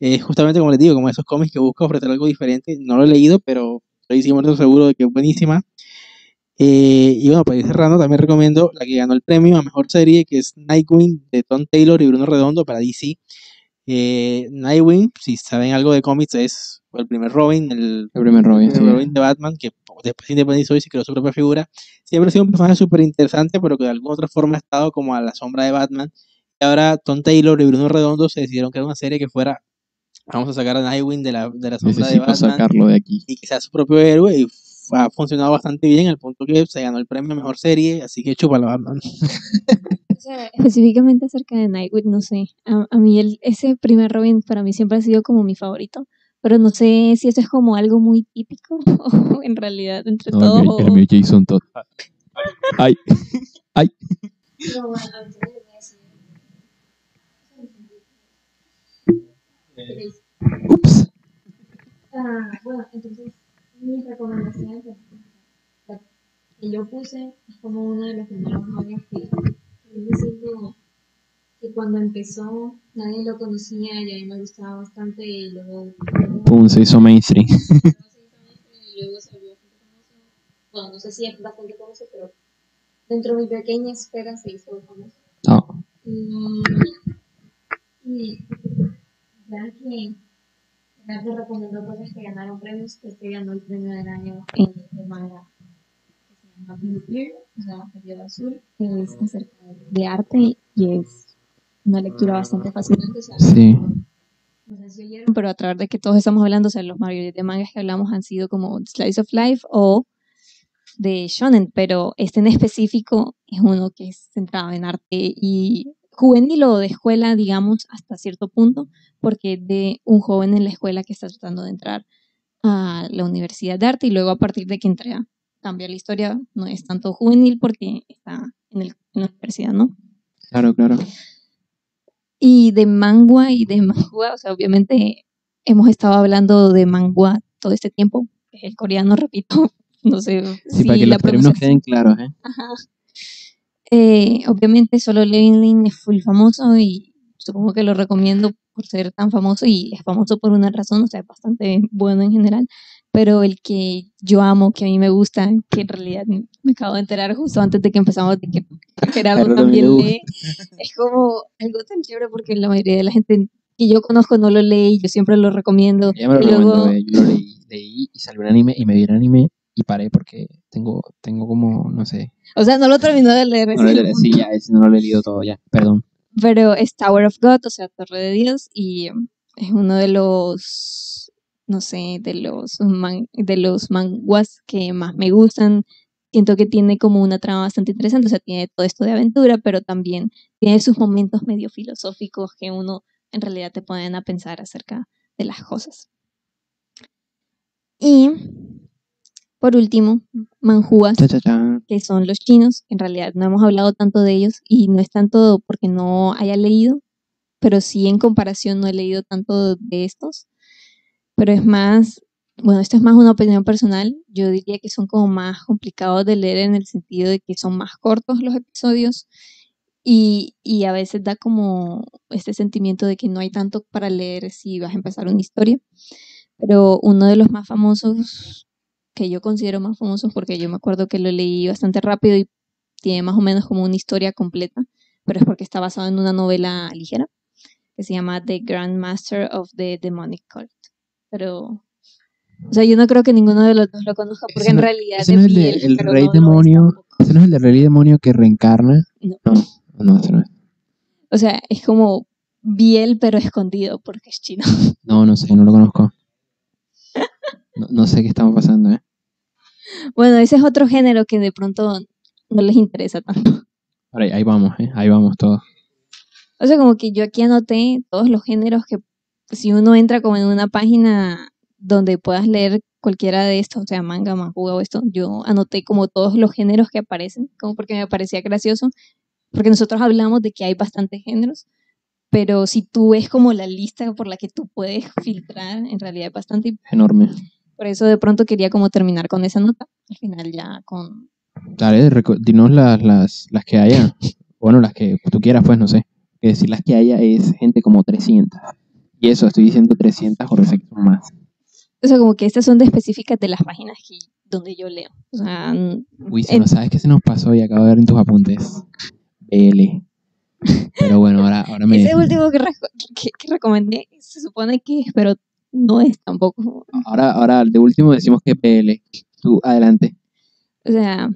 Es justamente como les digo, como esos cómics que busca ofrecer algo diferente. No lo he leído, pero estoy 100% seguro de que es buenísima. Eh, y bueno, para ir cerrando, también recomiendo la que ganó el premio a mejor serie, que es Nightwing de Tom Taylor y Bruno Redondo para DC. Eh, Nightwing, si saben algo de cómics, es el primer Robin, el, El primer Robin, el sí. Robin de Batman, que después independizó y se creó su propia figura. Siempre ha sido un personaje súper interesante, pero que de alguna otra forma ha estado como a la sombra de Batman. Y ahora Tom Taylor y Bruno Redondo se decidieron crear una serie que fuera, vamos a sacar a Nightwing de la, de la sombra de Necesito Batman sacarlo de aquí. y que sea su propio héroe y ha funcionado bastante bien al punto que se ganó el premio mejor serie, así que chúpalo Batman. O sea, específicamente acerca de Nightwing, no sé. A, a mí el, ese primer Robin para mí siempre ha sido como mi favorito. Pero no sé si eso es como algo muy típico o en realidad entre No, todos. el, el mío Jason Todd. Ay, bueno, de decir- ups. Ah, bueno, entonces mis recomendaciones la que yo puse es como uno de los primeros mangas que yo siento que cuando empezó nadie lo conocía y a mí me gustaba bastante y luego Pum, se hizo mainstream. y luego. Bueno, no sé si es bastante famoso, pero dentro de mi pequeña esfera se hizo famoso. Y, y que Gerardo recomendó cosas que ganaron premios, este ganó el premio del año en de manga que se llama Blue Beer, o sea, periodo azul, que es acerca de arte y es una lectura bastante fascinante. O sea, sí. no sé si oyeron, pero a través de que todos estamos hablando, o sea, los mayoría de mangas que hablamos han sido como Slice of Life o de Shonen, pero este en específico es uno que es centrado en arte y juvenil o de escuela, digamos, hasta cierto punto, porque de un joven en la escuela que está tratando de entrar a la universidad de arte y luego a partir de que entra cambia la historia, no es tanto juvenil porque está en, el- en la universidad, ¿no? Claro, claro. Y de mangua y de manhua, o sea, obviamente hemos estado hablando de mangua todo este tiempo, el coreano, repito, no sé Sí, si para que la los términos queden claros, ¿eh? Ajá. Eh, obviamente solo Leveling es full famoso y supongo que lo recomiendo por ser tan famoso y es famoso por una razón, o sea, es bastante bueno en general, pero el que yo amo, que a mí me gusta, que en realidad me acabo de enterar justo antes de que empezamos de que Gerardo también también le lee, es como algo tan chévere porque la mayoría de la gente que yo conozco no lo lee y yo siempre lo recomiendo. Ella me lo y luego, yo lo leí, leí y salió un anime y me vi el anime y paré porque tengo, tengo como, no sé. o sea, no lo terminó de leer. No lo he- sí, ya, ese no lo he leído todo, ya, perdón. pero es Tower of God, o sea, Torre de Dios, y es uno de los, no sé, de los, man- de los manguas que más me gustan. Siento que tiene como una trama bastante interesante, o sea, tiene todo esto de aventura, pero también tiene sus momentos medio filosóficos que uno en realidad te ponen a pensar acerca de las cosas. Y, por último, cha. que son los chinos. En realidad no hemos hablado tanto de ellos y no es tanto porque no haya leído, pero sí en comparación no he leído tanto de estos. Pero es más, bueno, esto es más una opinión personal. Yo diría que son como más complicados de leer en el sentido de que son más cortos los episodios y, y a veces da como este sentimiento de que no hay tanto para leer si vas a empezar una historia. Pero uno de los más famosos que yo considero más famosos porque yo me acuerdo que lo leí bastante rápido y tiene más o menos como una historia completa, pero es porque está basado en una novela ligera que se llama The Grand Master of the Demonic Cult. Pero, o sea, yo no creo que ninguno de los dos lo conozca porque en realidad ese no es el de- el rey no demonio. ¿Ese no es el del rey demonio que reencarna? No. No, no, ese no es. O sea, es como Biel pero escondido porque es chino. No, no sé, no lo conozco. No, no sé qué estamos pasando, ¿eh? Bueno, ese es otro género que de pronto no les interesa tanto. Ahora, ahí vamos, ¿eh? Ahí vamos todos. O sea, como que yo aquí anoté todos los géneros que si uno entra como en una página donde puedas leer cualquiera de estos, o sea, manga, manhua o esto, yo anoté como todos los géneros que aparecen, como porque me parecía gracioso, porque nosotros hablamos de que hay bastantes géneros, pero si tú ves como la lista por la que tú puedes filtrar, en realidad es bastante, Enorme. Por eso de pronto quería como terminar con esa nota, al final ya con... Dale, dinos las, las, las que haya. Bueno, las que tú quieras, pues, no sé. Decir las que haya es gente como 300. Y eso, estoy diciendo 300 o son más. O sea, como que estas son de específicas de las páginas que, donde yo leo. O sea, Uy, si En- no sabes qué se nos pasó y acabo de ver en tus apuntes. BL. Pero bueno, ahora, ahora me... Ese último que, que, que recomendé se supone que es, pero no es tampoco. Ahora, ahora de último decimos que PL. Tú, adelante. O sea,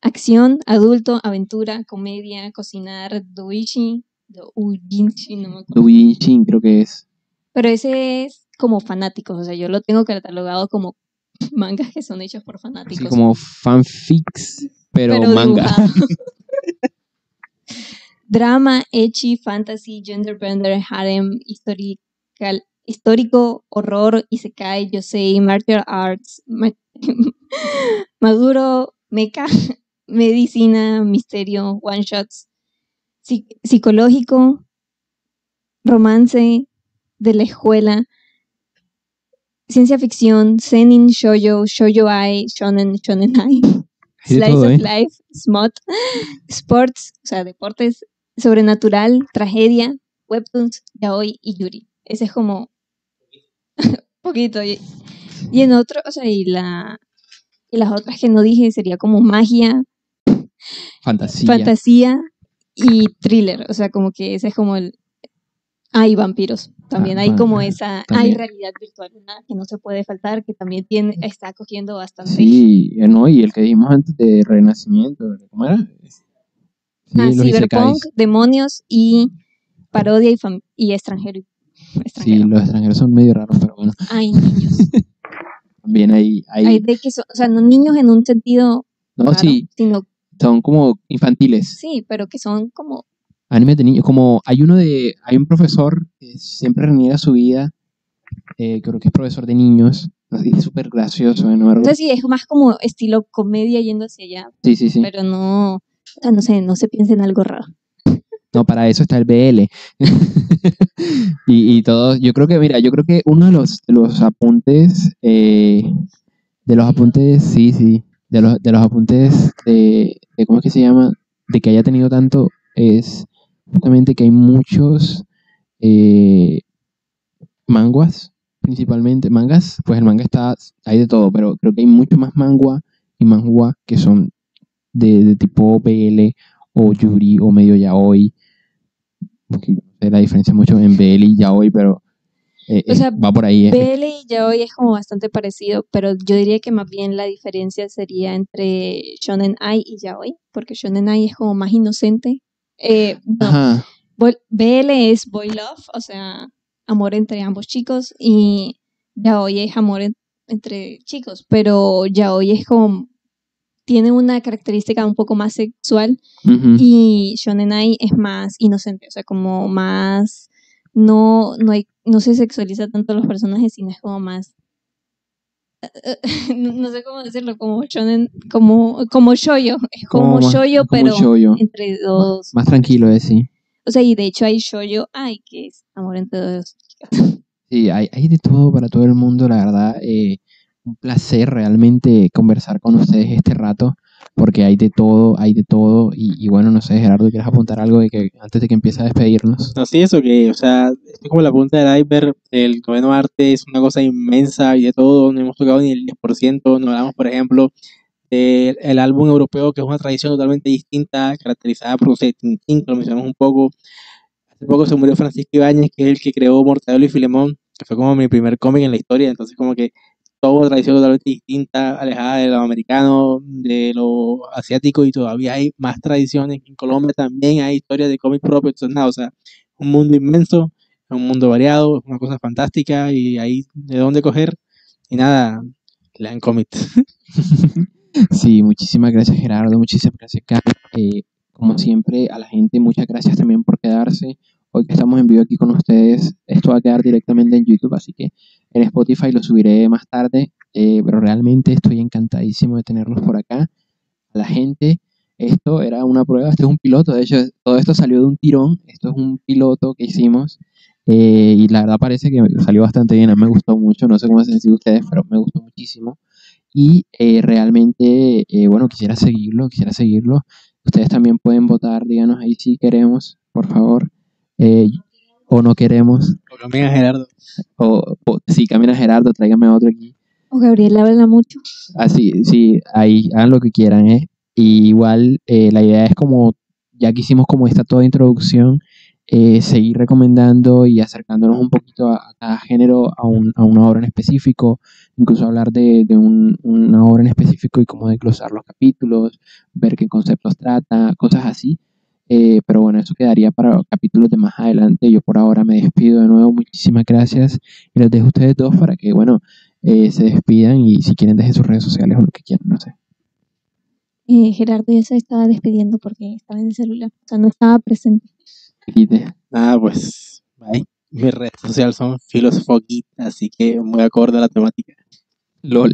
acción, adulto, aventura, comedia, cocinar, doichi, doujinshi, no me acuerdo. Doujinshi creo que es. Pero ese es como fanáticos, o sea, yo lo tengo catalogado como mangas que son hechos por Así fanáticos. como fanfics, pero, pero manga. Drama, ecchi, fantasy, genderbender, harem, historical, histórico, horror, isekai, yosei, martial arts, ma- maduro, mecha, medicina, misterio, one shots, psi- psicológico, romance, de la escuela, ciencia ficción, seinen, shoujo, shoujo ai, shonen, shonen ai, slice todo, of ¿eh? life, smut, sports, o sea, deportes, sobrenatural, tragedia, webtoons, yaoi y yuri. Ese es como poquito. Y, y en otro, o sea, y la y las otras que no dije sería como magia, Fantasía. fantasía y thriller, o sea, como que ese es como el hay vampiros. También Ah, hay como esa, hay realidad virtual, una que no se puede faltar, que también tiene, está cogiendo bastante. Sí, eh, no, y el que dijimos antes de Renacimiento, ¿cómo era? Sí, Ah, cyberpunk, demonios y parodia y, y extranjero. Sí, extranjero. los extranjeros son medio raros, pero bueno, Hay niños. también hay, hay, Hay de que son, o sea, no niños en un sentido no, raro, sí, sino son como infantiles, sí, pero que son como anime de niños, como hay uno de, hay un profesor que siempre reniega su vida, eh, creo que es profesor de niños, así, súper gracioso. ¿no? sé si es más como estilo comedia yendo hacia allá, Sí, sí, sí. pero no, o sea, no sé, no se piensa en algo raro. No, para eso está el BL. y, y todo, yo creo que, mira, yo creo que uno de los, los apuntes, eh, de los apuntes, sí, sí, de los, de los apuntes de, ¿cómo es que se llama? De que haya tenido tanto, es justamente que hay muchos eh, manguas, principalmente, mangas, pues el manga está, hay de todo, pero creo que hay mucho más mangua y manhua que son de, de tipo BL o Yuri o medio yaoi. Sé la diferencia mucho en BL y yaoi, pero eh, O eh, sea, va por ahí. eh. BL y yaoi es como bastante parecido, pero yo diría que más bien la diferencia sería entre shonen ai y yaoi, porque shonen ai es como más inocente. Eh, no, Ajá, BL es boy love, o sea, amor entre ambos chicos, y yaoi es amor en- entre chicos, pero yaoi es como tiene una característica un poco más sexual y shonen ai es más inocente, o sea, como más no no hay no se sexualiza tanto a los personajes, sino es como más no, sé cómo decirlo, como shonen, como como shoyo, es como, más- shoyo como pero shoujo. entre dos Más tranquilo, eh, sí. o sea, y de hecho hay shoujo ay, que es amor entre dos chicas. Sí, hay, hay de todo para todo el mundo, la verdad. eh, un placer realmente conversar con ustedes este rato, porque hay de todo, hay de todo. Y, y bueno, no sé, Gerardo, ¿quieres apuntar algo de que, antes de que empiece a despedirnos? No, sí, eso que, o sea, es como la punta del iceberg. El noveno arte es una cosa inmensa y de todo, no hemos tocado ni el 10%. No hablamos, por ejemplo, del el álbum europeo, que es una tradición totalmente distinta, caracterizada por, no sé, Tintín, que lo mencionamos un poco. Hace poco se murió Francisco Ibáñez, que es el que creó Mortadelo y Filemón, que fue como mi primer cómic en la historia. Entonces, como que toda tradición totalmente distinta, alejada de lo americano, de lo asiático, y todavía hay más tradiciones. En Colombia también hay historias de cómic propio. Entonces, nada, o sea, un mundo inmenso, un mundo variado, una cosa fantástica y hay de dónde coger. Y nada, lean cómics. Sí, muchísimas gracias Gerardo, muchísimas gracias Carlos. Eh, como siempre, a la gente, muchas gracias también por quedarse. Hoy que estamos en vivo aquí con ustedes, esto va a quedar directamente en YouTube, así que en Spotify lo subiré más tarde. eh, pero realmente estoy encantadísimo de tenerlos por acá. A la gente, esto era una prueba, este es un piloto, de hecho, todo esto salió de un tirón, esto es un piloto que hicimos. eh, y la verdad parece que salió bastante bien, me gustó mucho, no sé cómo se sienten ustedes, pero me gustó muchísimo y eh, realmente, eh, bueno, quisiera seguirlo, quisiera seguirlo. Ustedes también pueden votar, díganos ahí si queremos, por favor, eh, o no queremos, O también a Gerardo. o, o si camina Gerardo, tráigame otro aquí. O Gabriel habla mucho. Así, sí, ahí, hagan lo que quieran, ¿eh? Y igual eh, la idea es como ya que hicimos como esta toda introducción, eh, seguir recomendando y acercándonos un poquito a, a cada género, a, un- a una obra en específico, incluso hablar de, de un- una obra en específico y cómo desglosar los capítulos, ver qué conceptos trata, cosas así. Eh, pero bueno, eso quedaría para capítulos de más adelante. Yo por ahora me despido de nuevo. Muchísimas gracias y los dejo a ustedes dos para que, bueno, eh, se despidan y si quieren dejen sus redes sociales o lo que quieran, no sé. Eh, Gerardo ya se estaba despidiendo porque estaba en el celular, o sea, no estaba presente. Nada, pues, bye. Mis redes sociales son Filosofokit, así que muy acorde a la temática. LOL.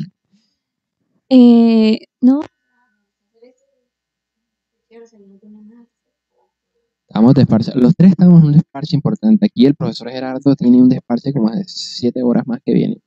Eh, no. Estamos desparche. Los tres estamos en un desparche importante. Aquí el profesor Gerardo tiene un desparche como de siete horas más que viene.